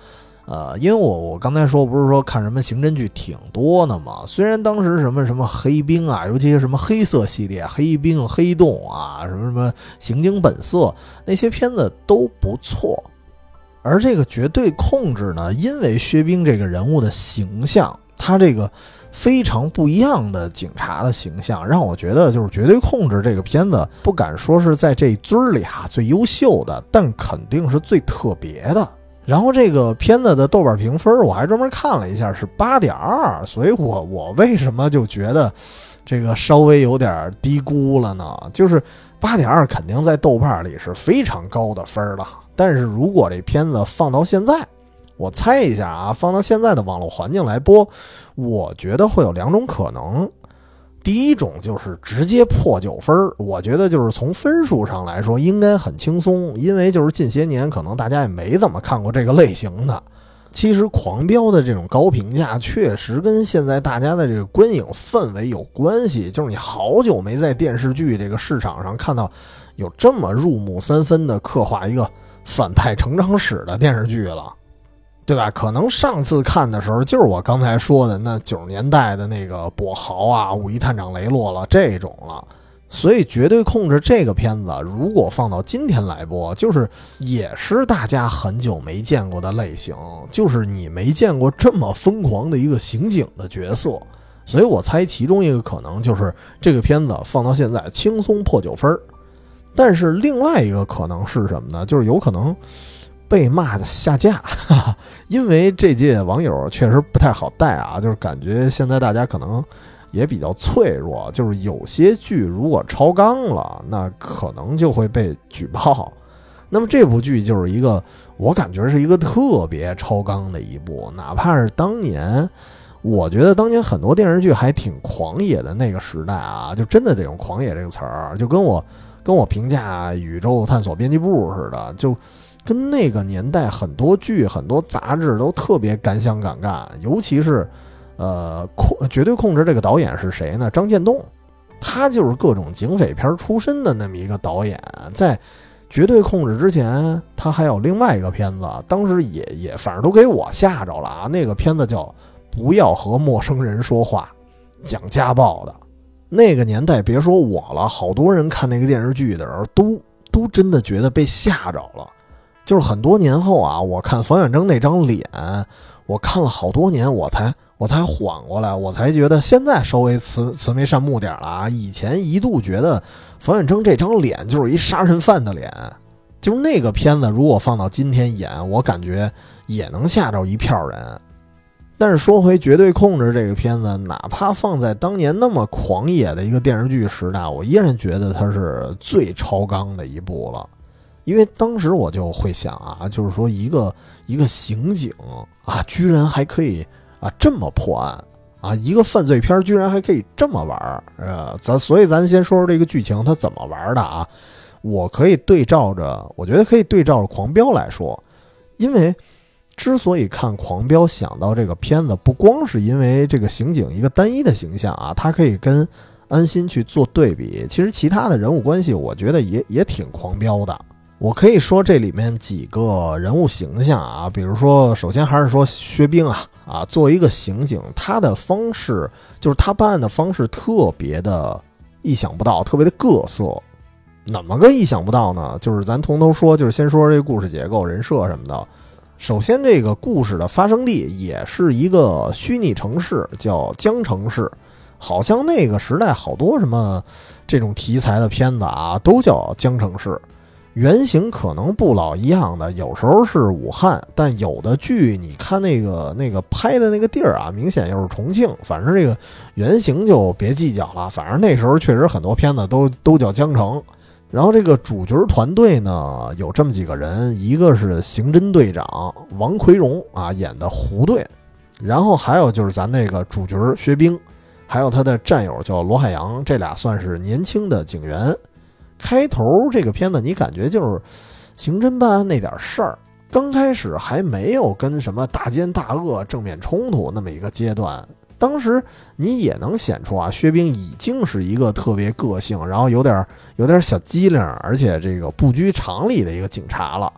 呃，因为我我刚才说不是说看什么刑侦剧挺多的嘛。虽然当时什么什么黑冰啊，尤其是什么黑色系列、黑冰、黑洞啊，什么什么刑警本色那些片子都不错。而这个绝对控制呢，因为薛冰这个人物的形象，他这个非常不一样的警察的形象，让我觉得就是绝对控制这个片子，不敢说是在这堆儿里啊最优秀的，但肯定是最特别的。然后这个片子的豆瓣评分，我还专门看了一下，是八点二，所以我我为什么就觉得这个稍微有点低估了呢？就是八点二肯定在豆瓣里是非常高的分了。但是如果这片子放到现在，我猜一下啊，放到现在的网络环境来播，我觉得会有两种可能。第一种就是直接破九分儿我觉得就是从分数上来说应该很轻松，因为就是近些年可能大家也没怎么看过这个类型的。其实《狂飙》的这种高评价确实跟现在大家的这个观影氛围有关系，就是你好久没在电视剧这个市场上看到有这么入木三分的刻画一个。反派成长史的电视剧了，对吧？可能上次看的时候就是我刚才说的那九十年代的那个跛豪啊、五一探长雷洛了这种了。所以绝对控制这个片子，如果放到今天来播，就是也是大家很久没见过的类型，就是你没见过这么疯狂的一个刑警的角色。所以我猜其中一个可能就是这个片子放到现在轻松破九分儿。但是另外一个可能是什么呢？就是有可能被骂的下架，因为这届网友确实不太好带啊。就是感觉现在大家可能也比较脆弱，就是有些剧如果超纲了，那可能就会被举报。那么这部剧就是一个，我感觉是一个特别超纲的一部，哪怕是当年，我觉得当年很多电视剧还挺狂野的那个时代啊，就真的得用“狂野”这个词儿，就跟我。跟我评价宇宙探索编辑部似的，就跟那个年代很多剧、很多杂志都特别敢想敢干。尤其是，呃，控绝对控制这个导演是谁呢？张建栋，他就是各种警匪片出身的那么一个导演。在绝对控制之前，他还有另外一个片子，当时也也反正都给我吓着了啊。那个片子叫《不要和陌生人说话》，讲家暴的。那个年代，别说我了，好多人看那个电视剧的时候，都都真的觉得被吓着了。就是很多年后啊，我看冯远征那张脸，我看了好多年，我才我才缓过来，我才觉得现在稍微慈慈眉善目点了啊。以前一度觉得冯远征这张脸就是一杀人犯的脸，就是那个片子如果放到今天演，我感觉也能吓着一票人。但是说回《绝对控制》这个片子，哪怕放在当年那么狂野的一个电视剧时代，我依然觉得它是最超纲的一部了。因为当时我就会想啊，就是说一个一个刑警啊，居然还可以啊这么破案啊，一个犯罪片居然还可以这么玩儿，呃，咱所以咱先说说这个剧情它怎么玩的啊。我可以对照着，我觉得可以对照着《狂飙》来说，因为。之所以看《狂飙》想到这个片子，不光是因为这个刑警一个单一的形象啊，它可以跟安心去做对比。其实其他的人物关系，我觉得也也挺狂飙的。我可以说这里面几个人物形象啊，比如说，首先还是说薛冰啊啊，作为一个刑警，他的方式就是他办案的方式特别的意想不到，特别的各色。怎么个意想不到呢？就是咱从头说，就是先说这故事结构、人设什么的。首先，这个故事的发生地也是一个虚拟城市，叫江城市。好像那个时代好多什么这种题材的片子啊，都叫江城市。原型可能不老一样的，有时候是武汉，但有的剧你看那个那个拍的那个地儿啊，明显又是重庆。反正这个原型就别计较了。反正那时候确实很多片子都都叫江城。然后这个主角团队呢，有这么几个人，一个是刑侦队长王奎荣啊演的胡队，然后还有就是咱那个主角薛冰，还有他的战友叫罗海洋，这俩算是年轻的警员。开头这个片子你感觉就是刑侦办案那点事儿，刚开始还没有跟什么大奸大恶正面冲突那么一个阶段。当时你也能显出啊，薛冰已经是一个特别个性，然后有点有点小机灵，而且这个不拘常理的一个警察了。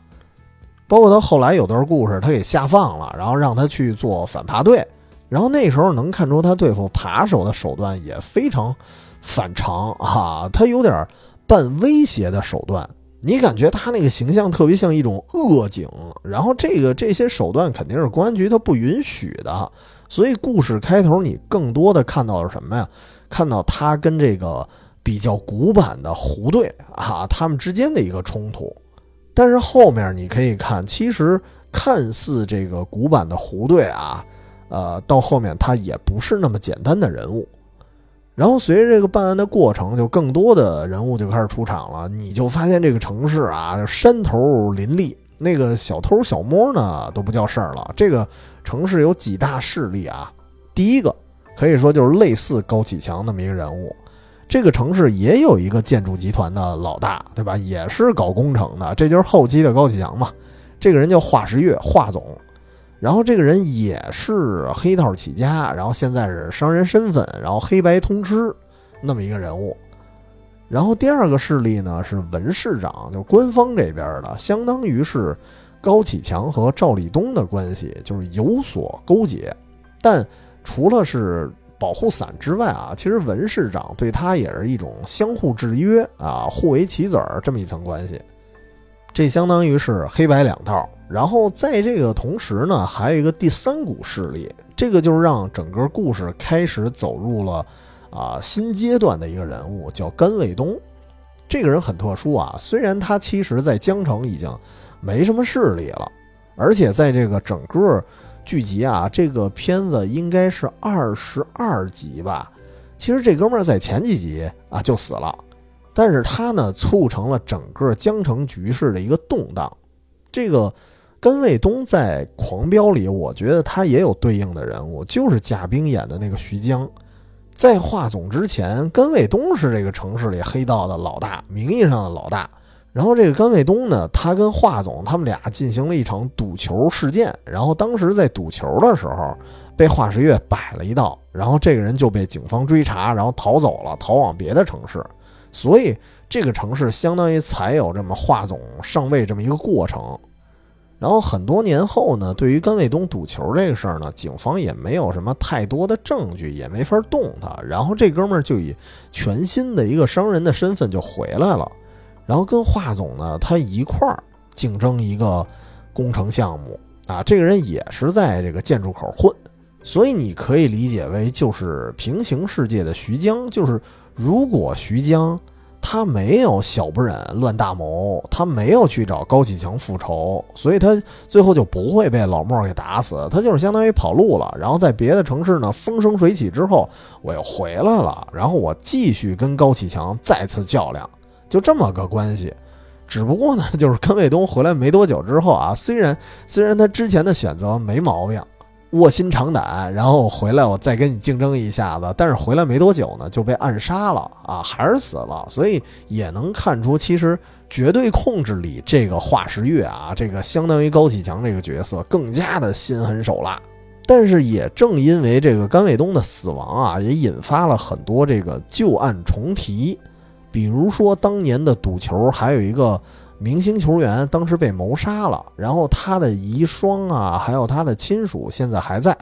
包括他后来有段故事，他给下放了，然后让他去做反扒队，然后那时候能看出他对付扒手的手段也非常反常啊，他有点半威胁的手段，你感觉他那个形象特别像一种恶警，然后这个这些手段肯定是公安局他不允许的。所以故事开头你更多的看到了什么呀？看到他跟这个比较古板的胡队啊，他们之间的一个冲突。但是后面你可以看，其实看似这个古板的胡队啊，呃，到后面他也不是那么简单的人物。然后随着这个办案的过程，就更多的人物就开始出场了。你就发现这个城市啊，山头林立。那个小偷小摸呢都不叫事儿了。这个城市有几大势力啊？第一个可以说就是类似高启强那么一个人物。这个城市也有一个建筑集团的老大，对吧？也是搞工程的，这就是后期的高启强嘛。这个人叫华石月，华总。然后这个人也是黑道起家，然后现在是商人身份，然后黑白通吃那么一个人物。然后第二个势力呢是文市长，就是官方这边的，相当于是高启强和赵立东的关系，就是有所勾结。但除了是保护伞之外啊，其实文市长对他也是一种相互制约啊，互为棋子儿这么一层关系。这相当于是黑白两道。然后在这个同时呢，还有一个第三股势力，这个就是让整个故事开始走入了。啊，新阶段的一个人物叫甘卫东，这个人很特殊啊。虽然他其实，在江城已经没什么势力了，而且在这个整个剧集啊，这个片子应该是二十二集吧。其实这哥们儿在前几集啊就死了，但是他呢，促成了整个江城局势的一个动荡。这个甘卫东在《狂飙》里，我觉得他也有对应的人物，就是贾冰演的那个徐江。在华总之前，甘卫东是这个城市里黑道的老大，名义上的老大。然后这个甘卫东呢，他跟华总他们俩进行了一场赌球事件。然后当时在赌球的时候，被华时月摆了一道，然后这个人就被警方追查，然后逃走了，逃往别的城市。所以这个城市相当于才有这么华总上位这么一个过程。然后很多年后呢，对于甘卫东赌球这个事儿呢，警方也没有什么太多的证据，也没法动他。然后这哥们儿就以全新的一个商人的身份就回来了，然后跟华总呢他一块儿竞争一个工程项目啊。这个人也是在这个建筑口混，所以你可以理解为就是平行世界的徐江，就是如果徐江。他没有小不忍乱大谋，他没有去找高启强复仇，所以他最后就不会被老莫给打死。他就是相当于跑路了，然后在别的城市呢风生水起之后，我又回来了，然后我继续跟高启强再次较量，就这么个关系。只不过呢，就是甘卫东回来没多久之后啊，虽然虽然他之前的选择没毛病。卧薪尝胆，然后回来我再跟你竞争一下子，但是回来没多久呢，就被暗杀了啊，还是死了，所以也能看出，其实绝对控制里这个华石月啊，这个相当于高启强这个角色更加的心狠手辣。但是也正因为这个甘卫东的死亡啊，也引发了很多这个旧案重提，比如说当年的赌球，还有一个。明星球员当时被谋杀了，然后他的遗孀啊，还有他的亲属现在还在。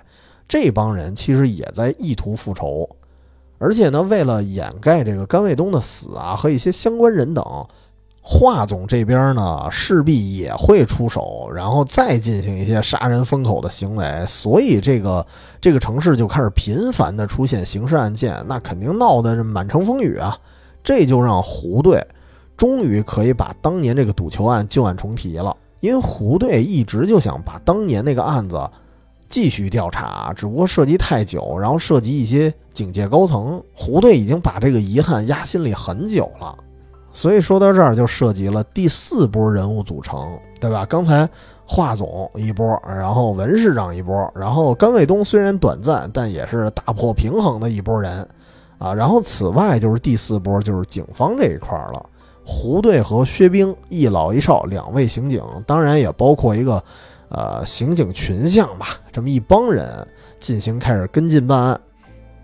这帮人其实也在意图复仇，而且呢，为了掩盖这个甘卫东的死啊和一些相关人等，华总这边呢势必也会出手，然后再进行一些杀人封口的行为。所以这个这个城市就开始频繁的出现刑事案件，那肯定闹得满城风雨啊。这就让胡队。终于可以把当年这个赌球案旧案重提了，因为胡队一直就想把当年那个案子继续调查，只不过涉及太久，然后涉及一些警界高层，胡队已经把这个遗憾压心里很久了。所以说到这儿就涉及了第四波人物组成，对吧？刚才华总一波，然后文市长一波，然后甘卫东虽然短暂，但也是打破平衡的一波人啊。然后此外就是第四波，就是警方这一块了。胡队和薛冰一老一少两位刑警，当然也包括一个，呃，刑警群像吧，这么一帮人进行开始跟进办案。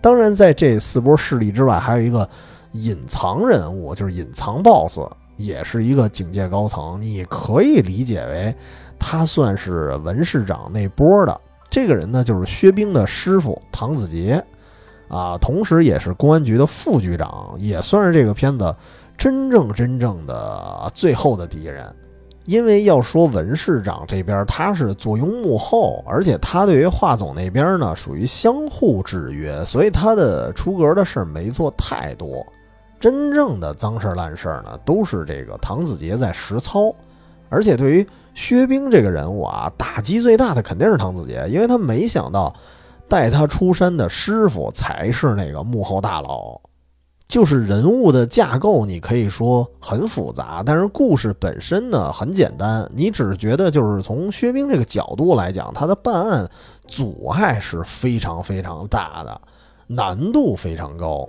当然，在这四波势力之外，还有一个隐藏人物，就是隐藏 BOSS，也是一个警界高层。你可以理解为，他算是文市长那波的。这个人呢，就是薛冰的师傅唐子杰，啊，同时也是公安局的副局长，也算是这个片子。真正真正的最后的敌人，因为要说文市长这边他是坐拥幕后，而且他对于华总那边呢属于相互制约，所以他的出格的事没做太多。真正的脏事儿烂事儿呢，都是这个唐子杰在实操。而且对于薛冰这个人物啊，打击最大的肯定是唐子杰，因为他没想到带他出山的师傅才是那个幕后大佬。就是人物的架构，你可以说很复杂，但是故事本身呢很简单。你只是觉得，就是从薛冰这个角度来讲，他的办案阻碍是非常非常大的，难度非常高。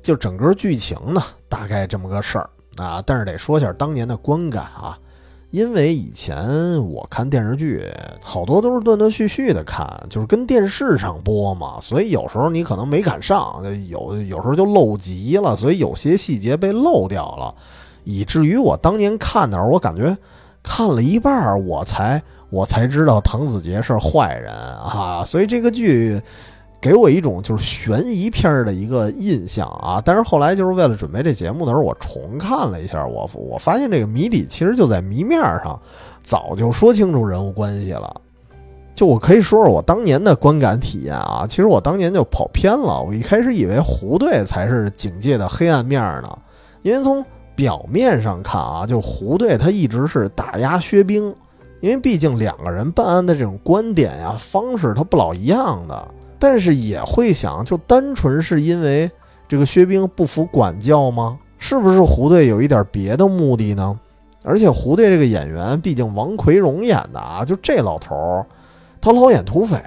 就整个剧情呢，大概这么个事儿啊。但是得说一下当年的观感啊。因为以前我看电视剧，好多都是断断续续的看，就是跟电视上播嘛，所以有时候你可能没赶上，有有时候就漏集了，所以有些细节被漏掉了，以至于我当年看的时候，我感觉看了一半，我才我才知道滕子杰是坏人啊，所以这个剧。给我一种就是悬疑片的一个印象啊，但是后来就是为了准备这节目的时候，我重看了一下，我我发现这个谜底其实就在谜面上，早就说清楚人物关系了。就我可以说说我当年的观感体验啊，其实我当年就跑偏了，我一开始以为胡队才是警界的黑暗面呢，因为从表面上看啊，就胡队他一直是打压薛冰，因为毕竟两个人办案的这种观点呀方式他不老一样的。但是也会想，就单纯是因为这个薛冰不服管教吗？是不是胡队有一点别的目的呢？而且胡队这个演员，毕竟王奎荣演的啊，就这老头儿，他老演土匪，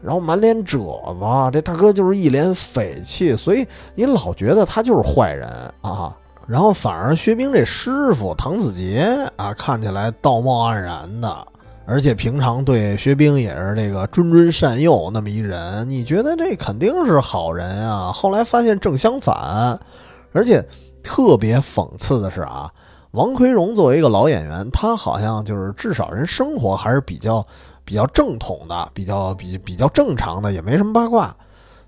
然后满脸褶子，这大哥就是一脸匪气，所以你老觉得他就是坏人啊。然后反而薛冰这师傅唐子杰啊，看起来道貌岸然的。而且平常对薛冰也是这个谆谆善诱那么一人，你觉得这肯定是好人啊？后来发现正相反，而且特别讽刺的是啊，王奎荣作为一个老演员，他好像就是至少人生活还是比较比较正统的，比较比比较正常的，也没什么八卦。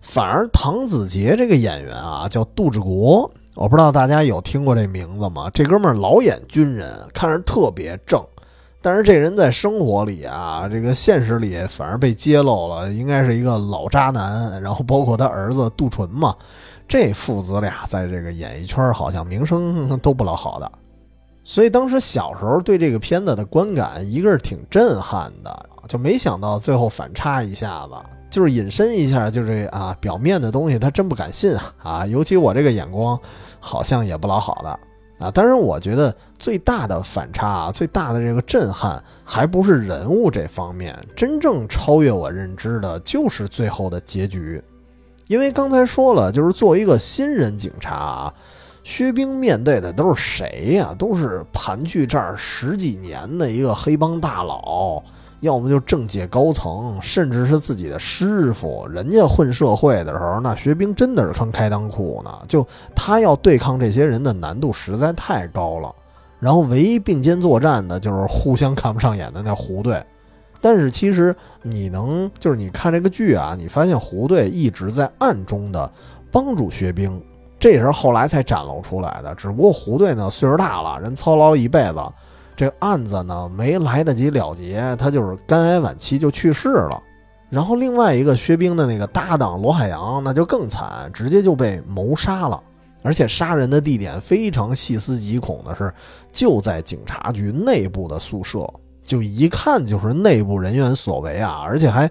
反而唐子杰这个演员啊，叫杜志国，我不知道大家有听过这名字吗？这哥们儿老演军人，看着特别正。但是这人在生活里啊，这个现实里反而被揭露了，应该是一个老渣男。然后包括他儿子杜淳嘛，这父子俩在这个演艺圈好像名声都不老好的。所以当时小时候对这个片子的观感，一个是挺震撼的，就没想到最后反差一下子，就是隐身一下，就是啊，表面的东西他真不敢信啊啊，尤其我这个眼光，好像也不老好的。啊，当然，我觉得最大的反差啊，最大的这个震撼，还不是人物这方面，真正超越我认知的，就是最后的结局。因为刚才说了，就是作为一个新人警察啊，薛冰面对的都是谁呀？都是盘踞这儿十几年的一个黑帮大佬。要么就政界高层，甚至是自己的师傅，人家混社会的时候，那薛冰真的是穿开裆裤呢。就他要对抗这些人的难度实在太高了。然后唯一并肩作战的就是互相看不上眼的那胡队。但是其实你能就是你看这个剧啊，你发现胡队一直在暗中的帮助薛冰，这也是后来才展露出来的。只不过胡队呢岁数大了，人操劳了一辈子。这案子呢没来得及了结，他就是肝癌晚期就去世了。然后另外一个薛冰的那个搭档罗海洋，那就更惨，直接就被谋杀了。而且杀人的地点非常细思极恐的是，就在警察局内部的宿舍，就一看就是内部人员所为啊！而且还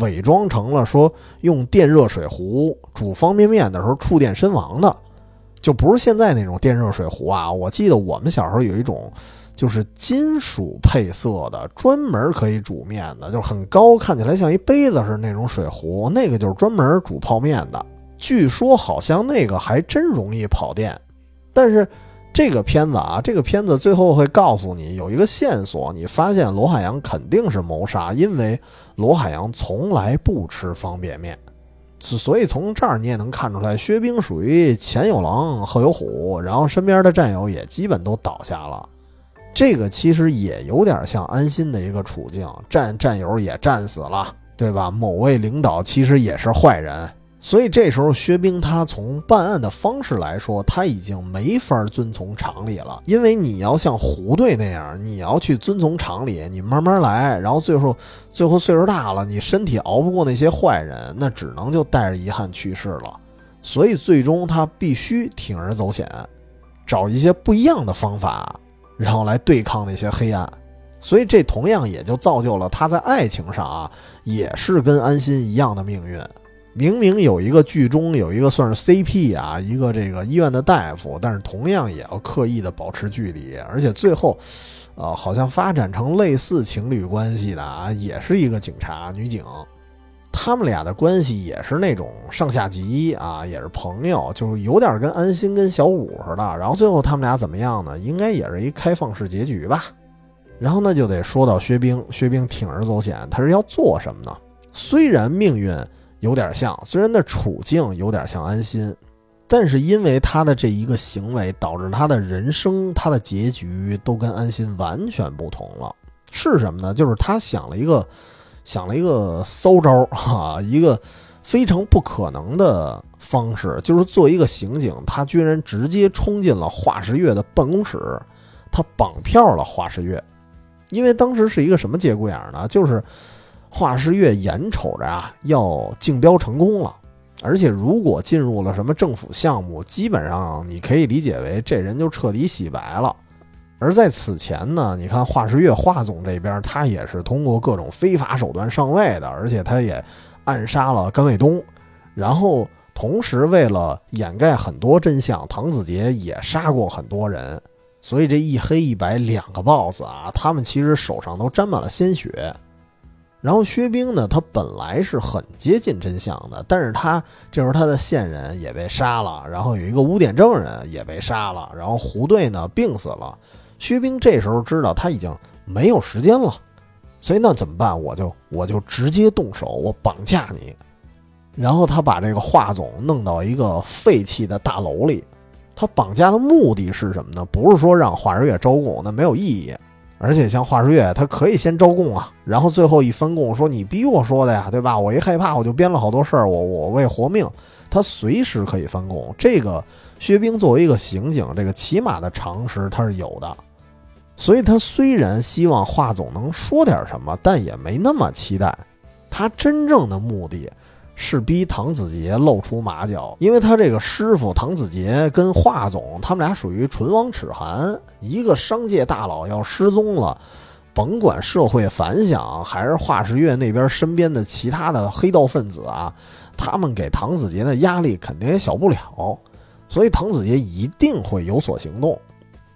伪装成了说用电热水壶煮方便面的时候触电身亡的，就不是现在那种电热水壶啊！我记得我们小时候有一种。就是金属配色的，专门可以煮面的，就是很高，看起来像一杯子似的那种水壶，那个就是专门煮泡面的。据说好像那个还真容易跑电。但是这个片子啊，这个片子最后会告诉你有一个线索，你发现罗海洋肯定是谋杀，因为罗海洋从来不吃方便面。所以从这儿你也能看出来，薛冰属于前有狼后有虎，然后身边的战友也基本都倒下了。这个其实也有点像安心的一个处境，战战友也战死了，对吧？某位领导其实也是坏人，所以这时候薛冰他从办案的方式来说，他已经没法遵从常理了，因为你要像胡队那样，你要去遵从常理，你慢慢来，然后最后最后岁数大了，你身体熬不过那些坏人，那只能就带着遗憾去世了。所以最终他必须铤而走险，找一些不一样的方法。然后来对抗那些黑暗，所以这同样也就造就了他在爱情上啊，也是跟安心一样的命运。明明有一个剧中有一个算是 CP 啊，一个这个医院的大夫，但是同样也要刻意的保持距离，而且最后，呃，好像发展成类似情侣关系的啊，也是一个警察女警。他们俩的关系也是那种上下级啊，也是朋友，就是有点跟安心跟小五似的。然后最后他们俩怎么样呢？应该也是一开放式结局吧。然后那就得说到薛冰，薛冰铤而走险，他是要做什么呢？虽然命运有点像，虽然的处境有点像安心，但是因为他的这一个行为，导致他的人生他的结局都跟安心完全不同了。是什么呢？就是他想了一个。想了一个骚招哈，一个非常不可能的方式，就是做一个刑警，他居然直接冲进了华世月的办公室，他绑票了华世月，因为当时是一个什么节骨眼呢？就是华世月眼瞅着啊要竞标成功了，而且如果进入了什么政府项目，基本上你可以理解为这人就彻底洗白了。而在此前呢，你看华时月华总这边，他也是通过各种非法手段上位的，而且他也暗杀了甘卫东，然后同时为了掩盖很多真相，唐子杰也杀过很多人，所以这一黑一白两个 boss 啊，他们其实手上都沾满了鲜血。然后薛冰呢，他本来是很接近真相的，但是他这时候他的线人也被杀了，然后有一个污点证人也被杀了，然后胡队呢病死了。薛冰这时候知道他已经没有时间了，所以那怎么办？我就我就直接动手，我绑架你。然后他把这个华总弄到一个废弃的大楼里。他绑架的目的是什么呢？不是说让华世月招供，那没有意义。而且像华世月，他可以先招供啊，然后最后一翻供说你逼我说的呀，对吧？我一害怕我就编了好多事儿，我我为活命，他随时可以翻供。这个薛冰作为一个刑警，这个起码的常识他是有的。所以他虽然希望华总能说点什么，但也没那么期待。他真正的目的是逼唐子杰露出马脚，因为他这个师傅唐子杰跟华总他们俩属于唇亡齿寒，一个商界大佬要失踪了，甭管社会反响还是华石月那边身边的其他的黑道分子啊，他们给唐子杰的压力肯定也小不了，所以唐子杰一定会有所行动。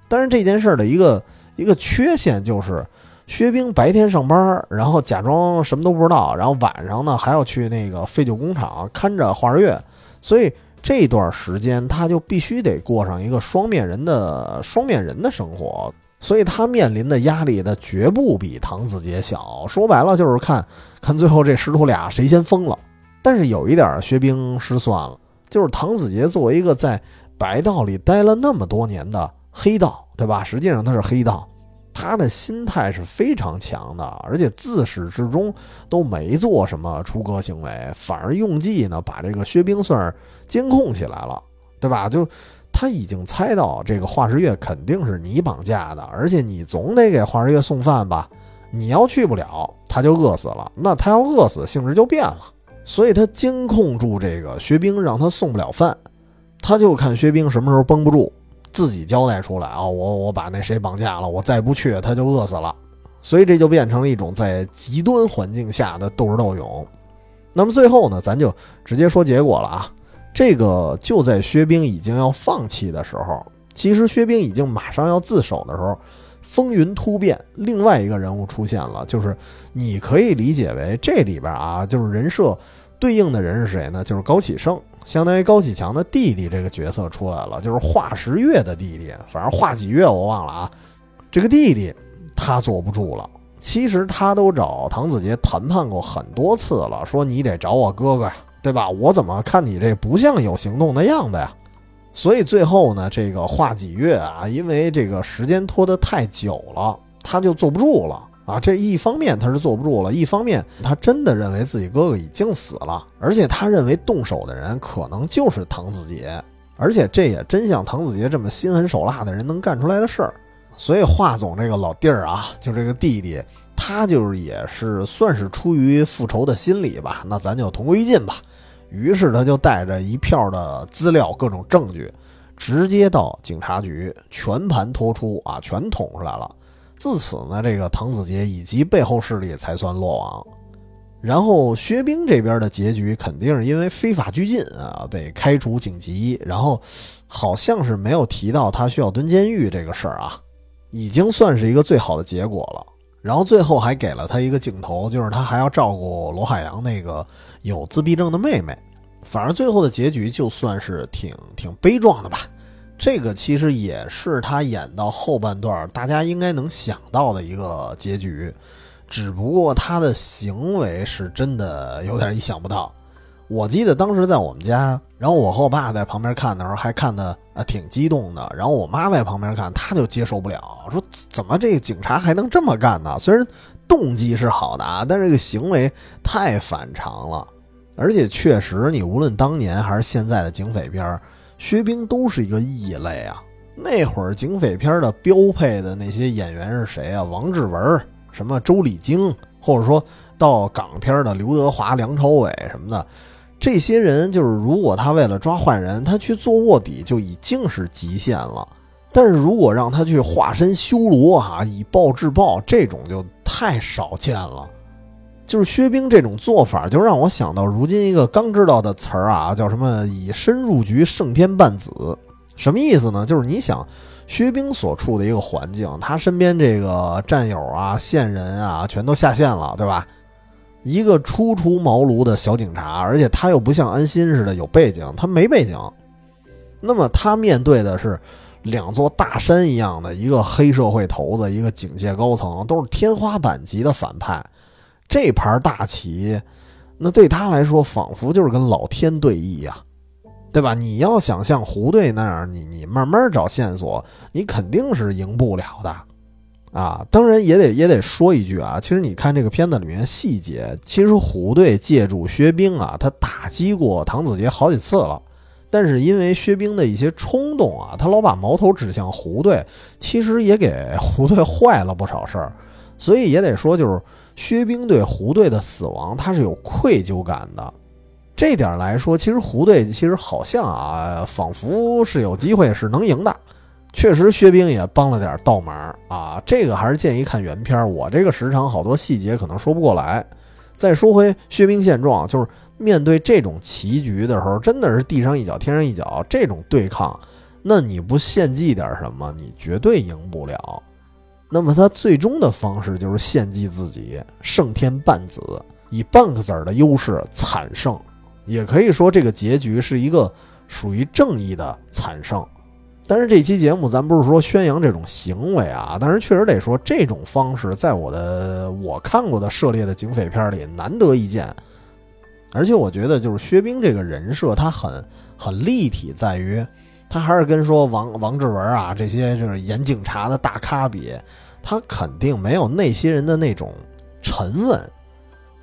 但是这件事儿的一个。一个缺陷就是，薛冰白天上班，然后假装什么都不知道，然后晚上呢还要去那个废旧工厂看着华日月，所以这段时间他就必须得过上一个双面人的双面人的生活，所以他面临的压力呢绝不比唐子杰小。说白了就是看看最后这师徒俩谁先疯了。但是有一点薛冰失算了，就是唐子杰作为一个在白道里待了那么多年的黑道。对吧？实际上他是黑道，他的心态是非常强的，而且自始至终都没做什么出格行为，反而用计呢把这个薛冰算是监控起来了，对吧？就他已经猜到这个华世月肯定是你绑架的，而且你总得给华世月送饭吧？你要去不了，他就饿死了。那他要饿死，性质就变了。所以他监控住这个薛冰，让他送不了饭，他就看薛冰什么时候绷不住。自己交代出来啊！我我把那谁绑架了，我再不去他就饿死了，所以这就变成了一种在极端环境下的斗智斗勇。那么最后呢，咱就直接说结果了啊！这个就在薛冰已经要放弃的时候，其实薛冰已经马上要自首的时候，风云突变，另外一个人物出现了，就是你可以理解为这里边啊，就是人设对应的人是谁呢？就是高启盛。相当于高启强的弟弟这个角色出来了，就是华十月的弟弟，反正华几月我忘了啊。这个弟弟他坐不住了，其实他都找唐子杰谈判过很多次了，说你得找我哥哥呀，对吧？我怎么看你这不像有行动的样子呀？所以最后呢，这个华几月啊，因为这个时间拖得太久了，他就坐不住了。啊，这一方面他是坐不住了，一方面他真的认为自己哥哥已经死了，而且他认为动手的人可能就是唐子杰，而且这也真像唐子杰这么心狠手辣的人能干出来的事儿。所以华总这个老弟儿啊，就这个弟弟，他就是也是算是出于复仇的心理吧，那咱就同归于尽吧。于是他就带着一票的资料、各种证据，直接到警察局，全盘托出啊，全捅出来了。自此呢，这个滕子杰以及背后势力才算落网。然后薛冰这边的结局肯定是因为非法拘禁啊，被开除警籍。然后好像是没有提到他需要蹲监狱这个事儿啊，已经算是一个最好的结果了。然后最后还给了他一个镜头，就是他还要照顾罗海洋那个有自闭症的妹妹。反正最后的结局就算是挺挺悲壮的吧。这个其实也是他演到后半段，大家应该能想到的一个结局，只不过他的行为是真的有点意想不到。我记得当时在我们家，然后我和我爸在旁边看的时候，还看的啊挺激动的。然后我妈在旁边看，她就接受不了，说怎么这个警察还能这么干呢？虽然动机是好的啊，但这个行为太反常了。而且确实，你无论当年还是现在的警匪片儿薛冰都是一个异类啊！那会儿警匪片的标配的那些演员是谁啊？王志文、什么周礼京，或者说到港片的刘德华、梁朝伟什么的，这些人就是如果他为了抓坏人，他去做卧底就已经是极限了。但是如果让他去化身修罗啊，以暴制暴，这种就太少见了。就是薛冰这种做法，就让我想到如今一个刚知道的词儿啊，叫什么“以身入局，胜天半子”。什么意思呢？就是你想，薛冰所处的一个环境，他身边这个战友啊、线人啊，全都下线了，对吧？一个初出茅庐的小警察，而且他又不像安心似的有背景，他没背景。那么他面对的是两座大山一样的一个黑社会头子，一个警界高层，都是天花板级的反派。这盘大棋，那对他来说仿佛就是跟老天对弈呀，对吧？你要想像胡队那样，你你慢慢找线索，你肯定是赢不了的，啊！当然也得也得说一句啊，其实你看这个片子里面细节，其实胡队借助薛冰啊，他打击过唐子杰好几次了，但是因为薛冰的一些冲动啊，他老把矛头指向胡队，其实也给胡队坏了不少事儿。所以也得说，就是薛冰对胡队的死亡，他是有愧疚感的。这点来说，其实胡队其实好像啊，仿佛是有机会是能赢的。确实，薛冰也帮了点倒忙啊。这个还是建议看原片，我这个时长好多细节可能说不过来。再说回薛冰现状，就是。面对这种棋局的时候，真的是地上一脚天上一脚，这种对抗，那你不献祭点什么，你绝对赢不了。那么他最终的方式就是献祭自己，胜天半子，以半个子儿的优势惨胜。也可以说，这个结局是一个属于正义的惨胜。但是这期节目咱不是说宣扬这种行为啊，但是确实得说，这种方式在我的我看过的涉猎的警匪片里难得一见。而且我觉得，就是薛冰这个人设，他很很立体，在于他还是跟说王王志文啊这些就是演警察的大咖比，他肯定没有那些人的那种沉稳。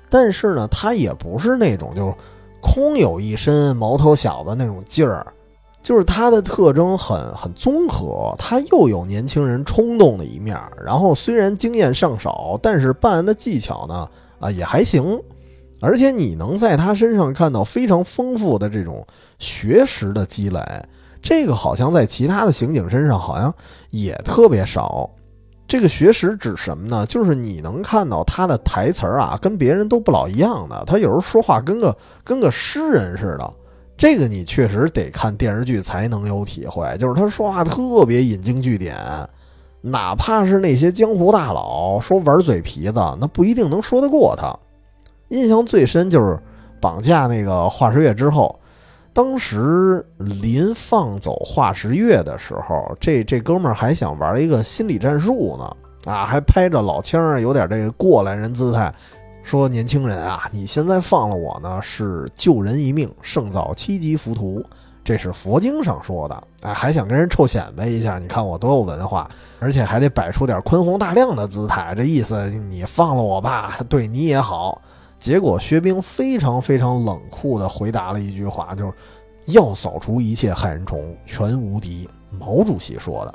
但是呢，他也不是那种就空有一身毛头小子那种劲儿，就是他的特征很很综合，他又有年轻人冲动的一面，然后虽然经验尚少，但是办案的技巧呢啊也还行。而且你能在他身上看到非常丰富的这种学识的积累，这个好像在其他的刑警身上好像也特别少。这个学识指什么呢？就是你能看到他的台词儿啊，跟别人都不老一样的。他有时候说话跟个跟个诗人似的，这个你确实得看电视剧才能有体会。就是他说话特别引经据典，哪怕是那些江湖大佬说玩嘴皮子，那不一定能说得过他。印象最深就是绑架那个华十月之后，当时临放走化石月的时候，这这哥们儿还想玩一个心理战术呢，啊，还拍着老腔，有点这个过来人姿态，说年轻人啊，你现在放了我呢，是救人一命胜造七级浮屠，这是佛经上说的，哎，还想跟人臭显摆一下，你看我多有文化，而且还得摆出点宽宏大量的姿态，这意思你放了我吧，对你也好。结果薛冰非常非常冷酷的回答了一句话，就是要扫除一切害人虫，全无敌。毛主席说的。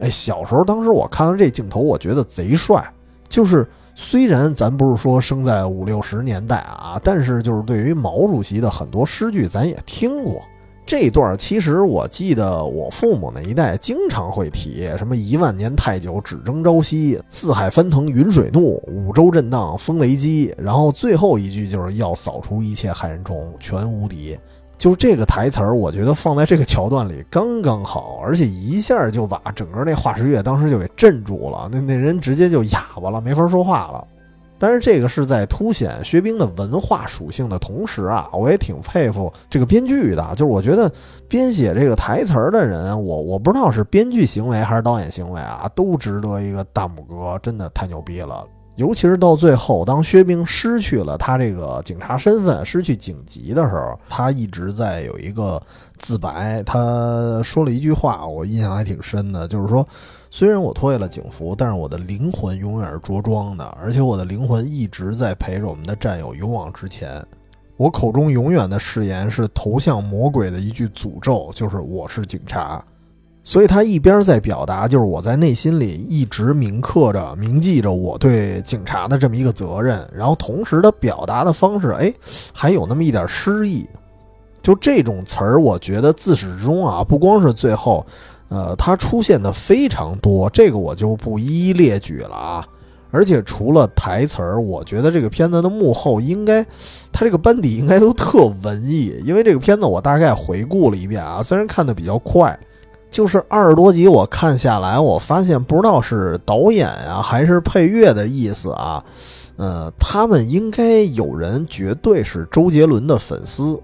哎，小时候当时我看到这镜头，我觉得贼帅。就是虽然咱不是说生在五六十年代啊，但是就是对于毛主席的很多诗句，咱也听过。这段其实我记得我父母那一代经常会提什么一万年太久只争朝夕，四海翻腾云水怒，五洲震荡风雷激，然后最后一句就是要扫除一切害人虫，全无敌。就这个台词儿，我觉得放在这个桥段里刚刚好，而且一下就把整个那化石月当时就给镇住了，那那人直接就哑巴了，没法说话了。但是这个是在凸显薛冰的文化属性的同时啊，我也挺佩服这个编剧的。就是我觉得编写这个台词儿的人，我我不知道是编剧行为还是导演行为啊，都值得一个大拇哥，真的太牛逼了。尤其是到最后，当薛冰失去了他这个警察身份，失去警籍的时候，他一直在有一个自白。他说了一句话，我印象还挺深的，就是说。虽然我脱下了警服，但是我的灵魂永远是着装的，而且我的灵魂一直在陪着我们的战友勇往直前。我口中永远的誓言是投向魔鬼的一句诅咒，就是我是警察。所以他一边在表达，就是我在内心里一直铭刻着、铭记着我对警察的这么一个责任，然后同时的表达的方式，哎，还有那么一点诗意。就这种词儿，我觉得自始至终啊，不光是最后。呃，它出现的非常多，这个我就不一一列举了啊。而且除了台词儿，我觉得这个片子的幕后应该，它这个班底应该都特文艺。因为这个片子我大概回顾了一遍啊，虽然看的比较快，就是二十多集我看下来，我发现不知道是导演啊还是配乐的意思啊，呃，他们应该有人绝对是周杰伦的粉丝。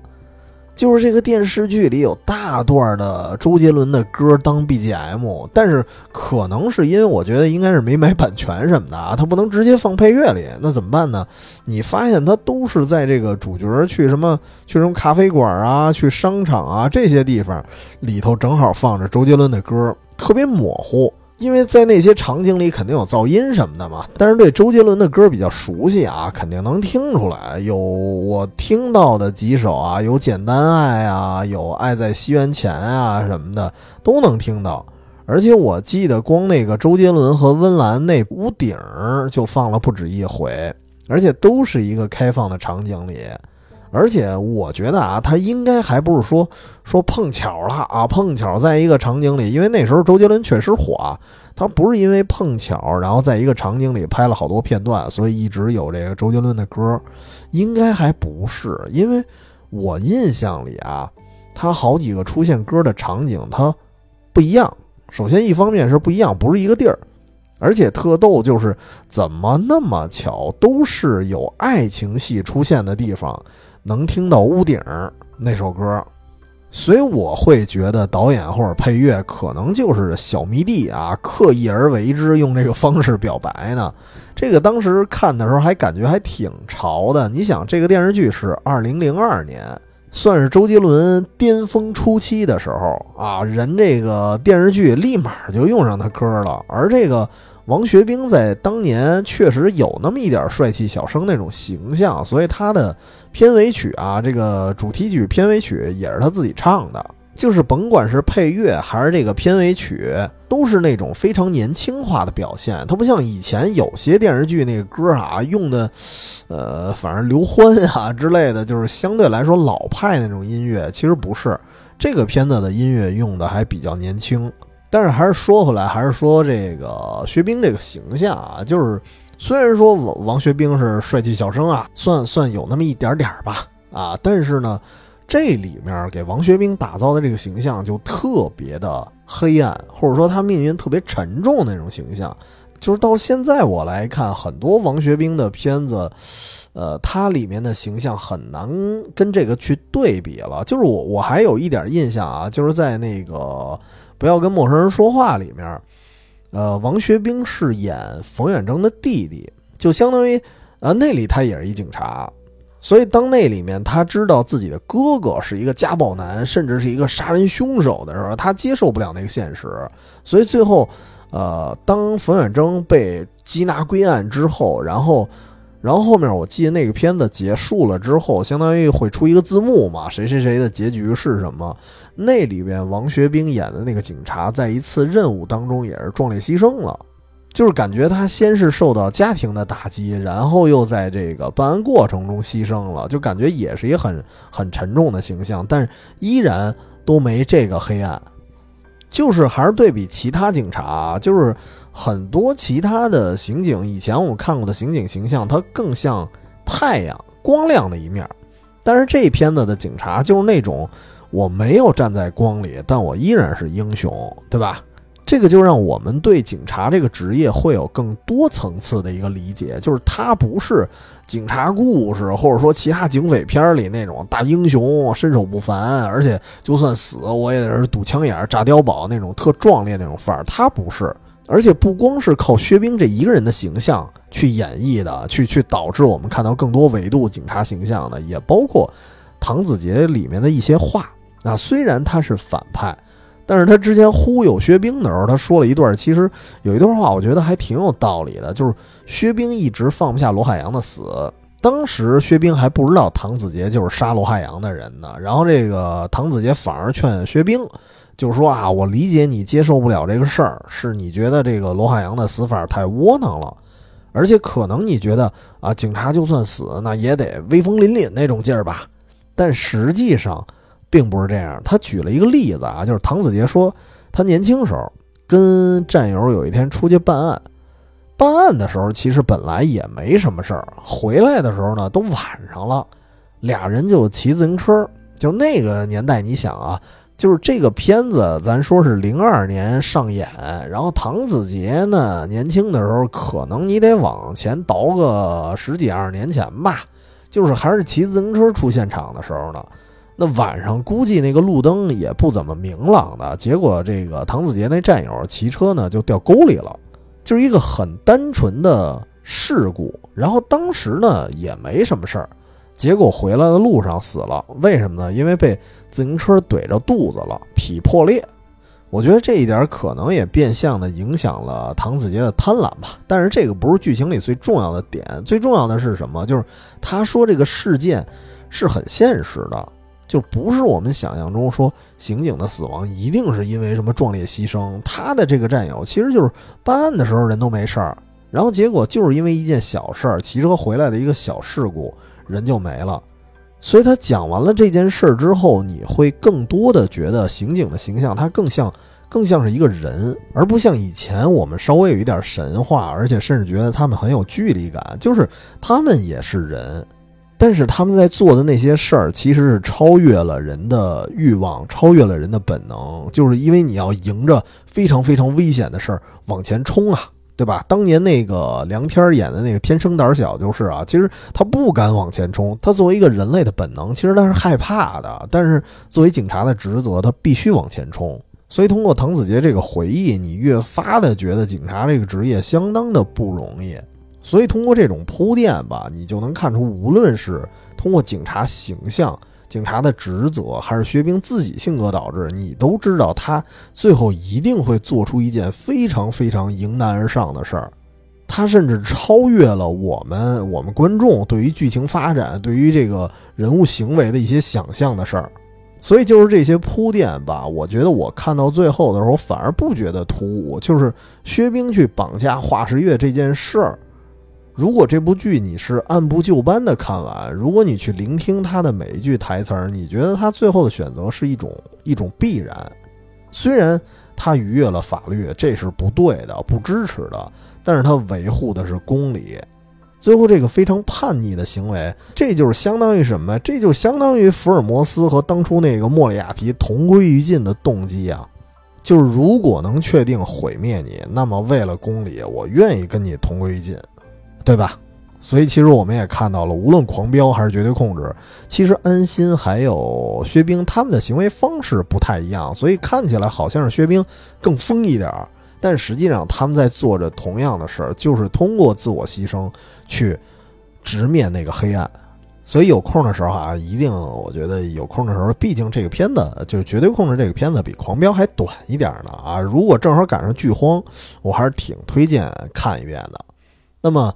就是这个电视剧里有大段的周杰伦的歌当 BGM，但是可能是因为我觉得应该是没买版权什么的啊，他不能直接放配乐里，那怎么办呢？你发现他都是在这个主角去什么去什么咖啡馆啊、去商场啊这些地方里头，正好放着周杰伦的歌，特别模糊。因为在那些场景里肯定有噪音什么的嘛。但是对周杰伦的歌比较熟悉啊，肯定能听出来。有我听到的几首啊，有《简单爱》啊，有《爱在西元前》啊什么的，都能听到。而且我记得光那个周杰伦和温岚那屋顶就放了不止一回，而且都是一个开放的场景里。而且我觉得啊，他应该还不是说说碰巧了啊，碰巧在一个场景里，因为那时候周杰伦确实火，他不是因为碰巧，然后在一个场景里拍了好多片段，所以一直有这个周杰伦的歌，应该还不是，因为我印象里啊，他好几个出现歌的场景他不一样。首先一方面是不一样，不是一个地儿，而且特逗就是怎么那么巧，都是有爱情戏出现的地方。能听到屋顶那首歌，所以我会觉得导演或者配乐可能就是小迷弟啊，刻意而为之，用这个方式表白呢。这个当时看的时候还感觉还挺潮的。你想，这个电视剧是二零零二年，算是周杰伦巅峰初期的时候啊，人这个电视剧立马就用上他歌了，而这个。王学兵在当年确实有那么一点帅气小生那种形象，所以他的片尾曲啊，这个主题曲、片尾曲也是他自己唱的。就是甭管是配乐还是这个片尾曲，都是那种非常年轻化的表现。它不像以前有些电视剧那个歌啊，用的，呃，反正刘欢啊之类的，就是相对来说老派那种音乐。其实不是，这个片子的音乐用的还比较年轻。但是还是说回来，还是说这个薛冰这个形象啊，就是虽然说王王学兵是帅气小生啊，算算有那么一点点吧啊，但是呢，这里面给王学兵打造的这个形象就特别的黑暗，或者说他命运特别沉重那种形象。就是到现在我来看，很多王学兵的片子，呃，他里面的形象很难跟这个去对比了。就是我我还有一点印象啊，就是在那个。不要跟陌生人说话。里面，呃，王学兵是演冯远征的弟弟，就相当于，呃，那里他也是一警察，所以当那里面他知道自己的哥哥是一个家暴男，甚至是一个杀人凶手的时候，他接受不了那个现实，所以最后，呃，当冯远征被缉拿归案之后，然后。然后后面我记得那个片子结束了之后，相当于会出一个字幕嘛，谁谁谁的结局是什么？那里边王学兵演的那个警察，在一次任务当中也是壮烈牺牲了，就是感觉他先是受到家庭的打击，然后又在这个办案过程中牺牲了，就感觉也是一个很很沉重的形象，但依然都没这个黑暗，就是还是对比其他警察，就是。很多其他的刑警，以前我看过的刑警形象，他更像太阳光亮的一面。但是这片子的警察就是那种，我没有站在光里，但我依然是英雄，对吧？这个就让我们对警察这个职业会有更多层次的一个理解，就是他不是警察故事或者说其他警匪片里那种大英雄，身手不凡，而且就算死我也是堵枪眼、炸碉堡那种特壮烈那种范儿，他不是。而且不光是靠薛冰这一个人的形象去演绎的，去去导致我们看到更多维度警察形象的，也包括唐子杰里面的一些话。啊，虽然他是反派，但是他之前忽悠薛冰的时候，他说了一段，其实有一段话，我觉得还挺有道理的，就是薛冰一直放不下罗海洋的死。当时薛冰还不知道唐子杰就是杀罗海洋的人呢，然后这个唐子杰反而劝薛冰。就是说啊，我理解你接受不了这个事儿，是你觉得这个罗海洋的死法太窝囊了，而且可能你觉得啊，警察就算死，那也得威风凛凛那种劲儿吧。但实际上并不是这样。他举了一个例子啊，就是唐子杰说，他年轻时候跟战友有一天出去办案，办案的时候其实本来也没什么事儿，回来的时候呢都晚上了，俩人就骑自行车。就那个年代，你想啊。就是这个片子，咱说是零二年上演，然后唐子杰呢，年轻的时候可能你得往前倒个十几二十年前吧，就是还是骑自行车出现场的时候呢。那晚上估计那个路灯也不怎么明朗的，结果这个唐子杰那战友骑车呢就掉沟里了，就是一个很单纯的事故。然后当时呢也没什么事儿。结果回来的路上死了，为什么呢？因为被自行车怼着肚子了，脾破裂。我觉得这一点可能也变相的影响了唐子杰的贪婪吧。但是这个不是剧情里最重要的点，最重要的是什么？就是他说这个事件是很现实的，就不是我们想象中说刑警的死亡一定是因为什么壮烈牺牲。他的这个战友其实就是办案的时候人都没事儿，然后结果就是因为一件小事儿，骑车回来的一个小事故，人就没了。所以他讲完了这件事儿之后，你会更多的觉得刑警的形象，他更像更像是一个人，而不像以前我们稍微有一点神话，而且甚至觉得他们很有距离感。就是他们也是人，但是他们在做的那些事儿，其实是超越了人的欲望，超越了人的本能。就是因为你要迎着非常非常危险的事儿往前冲啊。对吧？当年那个梁天演的那个天生胆小就是啊，其实他不敢往前冲，他作为一个人类的本能，其实他是害怕的。但是作为警察的职责，他必须往前冲。所以通过唐子杰这个回忆，你越发的觉得警察这个职业相当的不容易。所以通过这种铺垫吧，你就能看出，无论是通过警察形象。警察的职责还是薛冰自己性格导致，你都知道他最后一定会做出一件非常非常迎难而上的事儿，他甚至超越了我们我们观众对于剧情发展、对于这个人物行为的一些想象的事儿。所以就是这些铺垫吧，我觉得我看到最后的时候反而不觉得突兀，就是薛冰去绑架华世月这件事儿。如果这部剧你是按部就班的看完，如果你去聆听他的每一句台词儿，你觉得他最后的选择是一种一种必然。虽然他逾越了法律，这是不对的、不支持的，但是他维护的是公理。最后这个非常叛逆的行为，这就是相当于什么？这就相当于福尔摩斯和当初那个莫里亚蒂同归于尽的动机啊！就是如果能确定毁灭你，那么为了公理，我愿意跟你同归于尽。对吧？所以其实我们也看到了，无论狂飙还是绝对控制，其实安心还有薛冰他们的行为方式不太一样，所以看起来好像是薛冰更疯一点儿，但实际上他们在做着同样的事儿，就是通过自我牺牲去直面那个黑暗。所以有空的时候啊，一定我觉得有空的时候，毕竟这个片子就是绝对控制这个片子比狂飙还短一点呢啊！如果正好赶上剧荒，我还是挺推荐看一遍的。那么。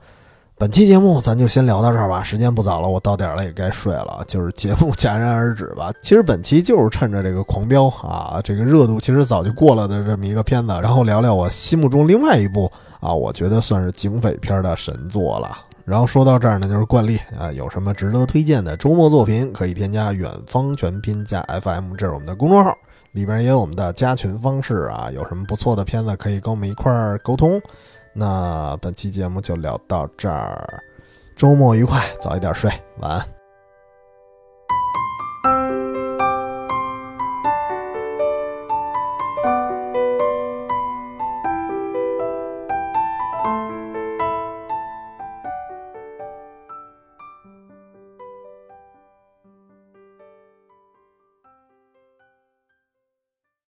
本期节目咱就先聊到这儿吧，时间不早了，我到点儿了也该睡了。就是节目戛然而止吧。其实本期就是趁着这个狂飙啊，这个热度其实早就过了的这么一个片子，然后聊聊我心目中另外一部啊，我觉得算是警匪片的神作了。然后说到这儿呢，就是惯例啊，有什么值得推荐的周末作品，可以添加远方全拼加 FM，这是我们的公众号，里边也有我们的加群方式啊。有什么不错的片子，可以跟我们一块儿沟通。那本期节目就聊到这儿，周末愉快，早一点睡，晚安。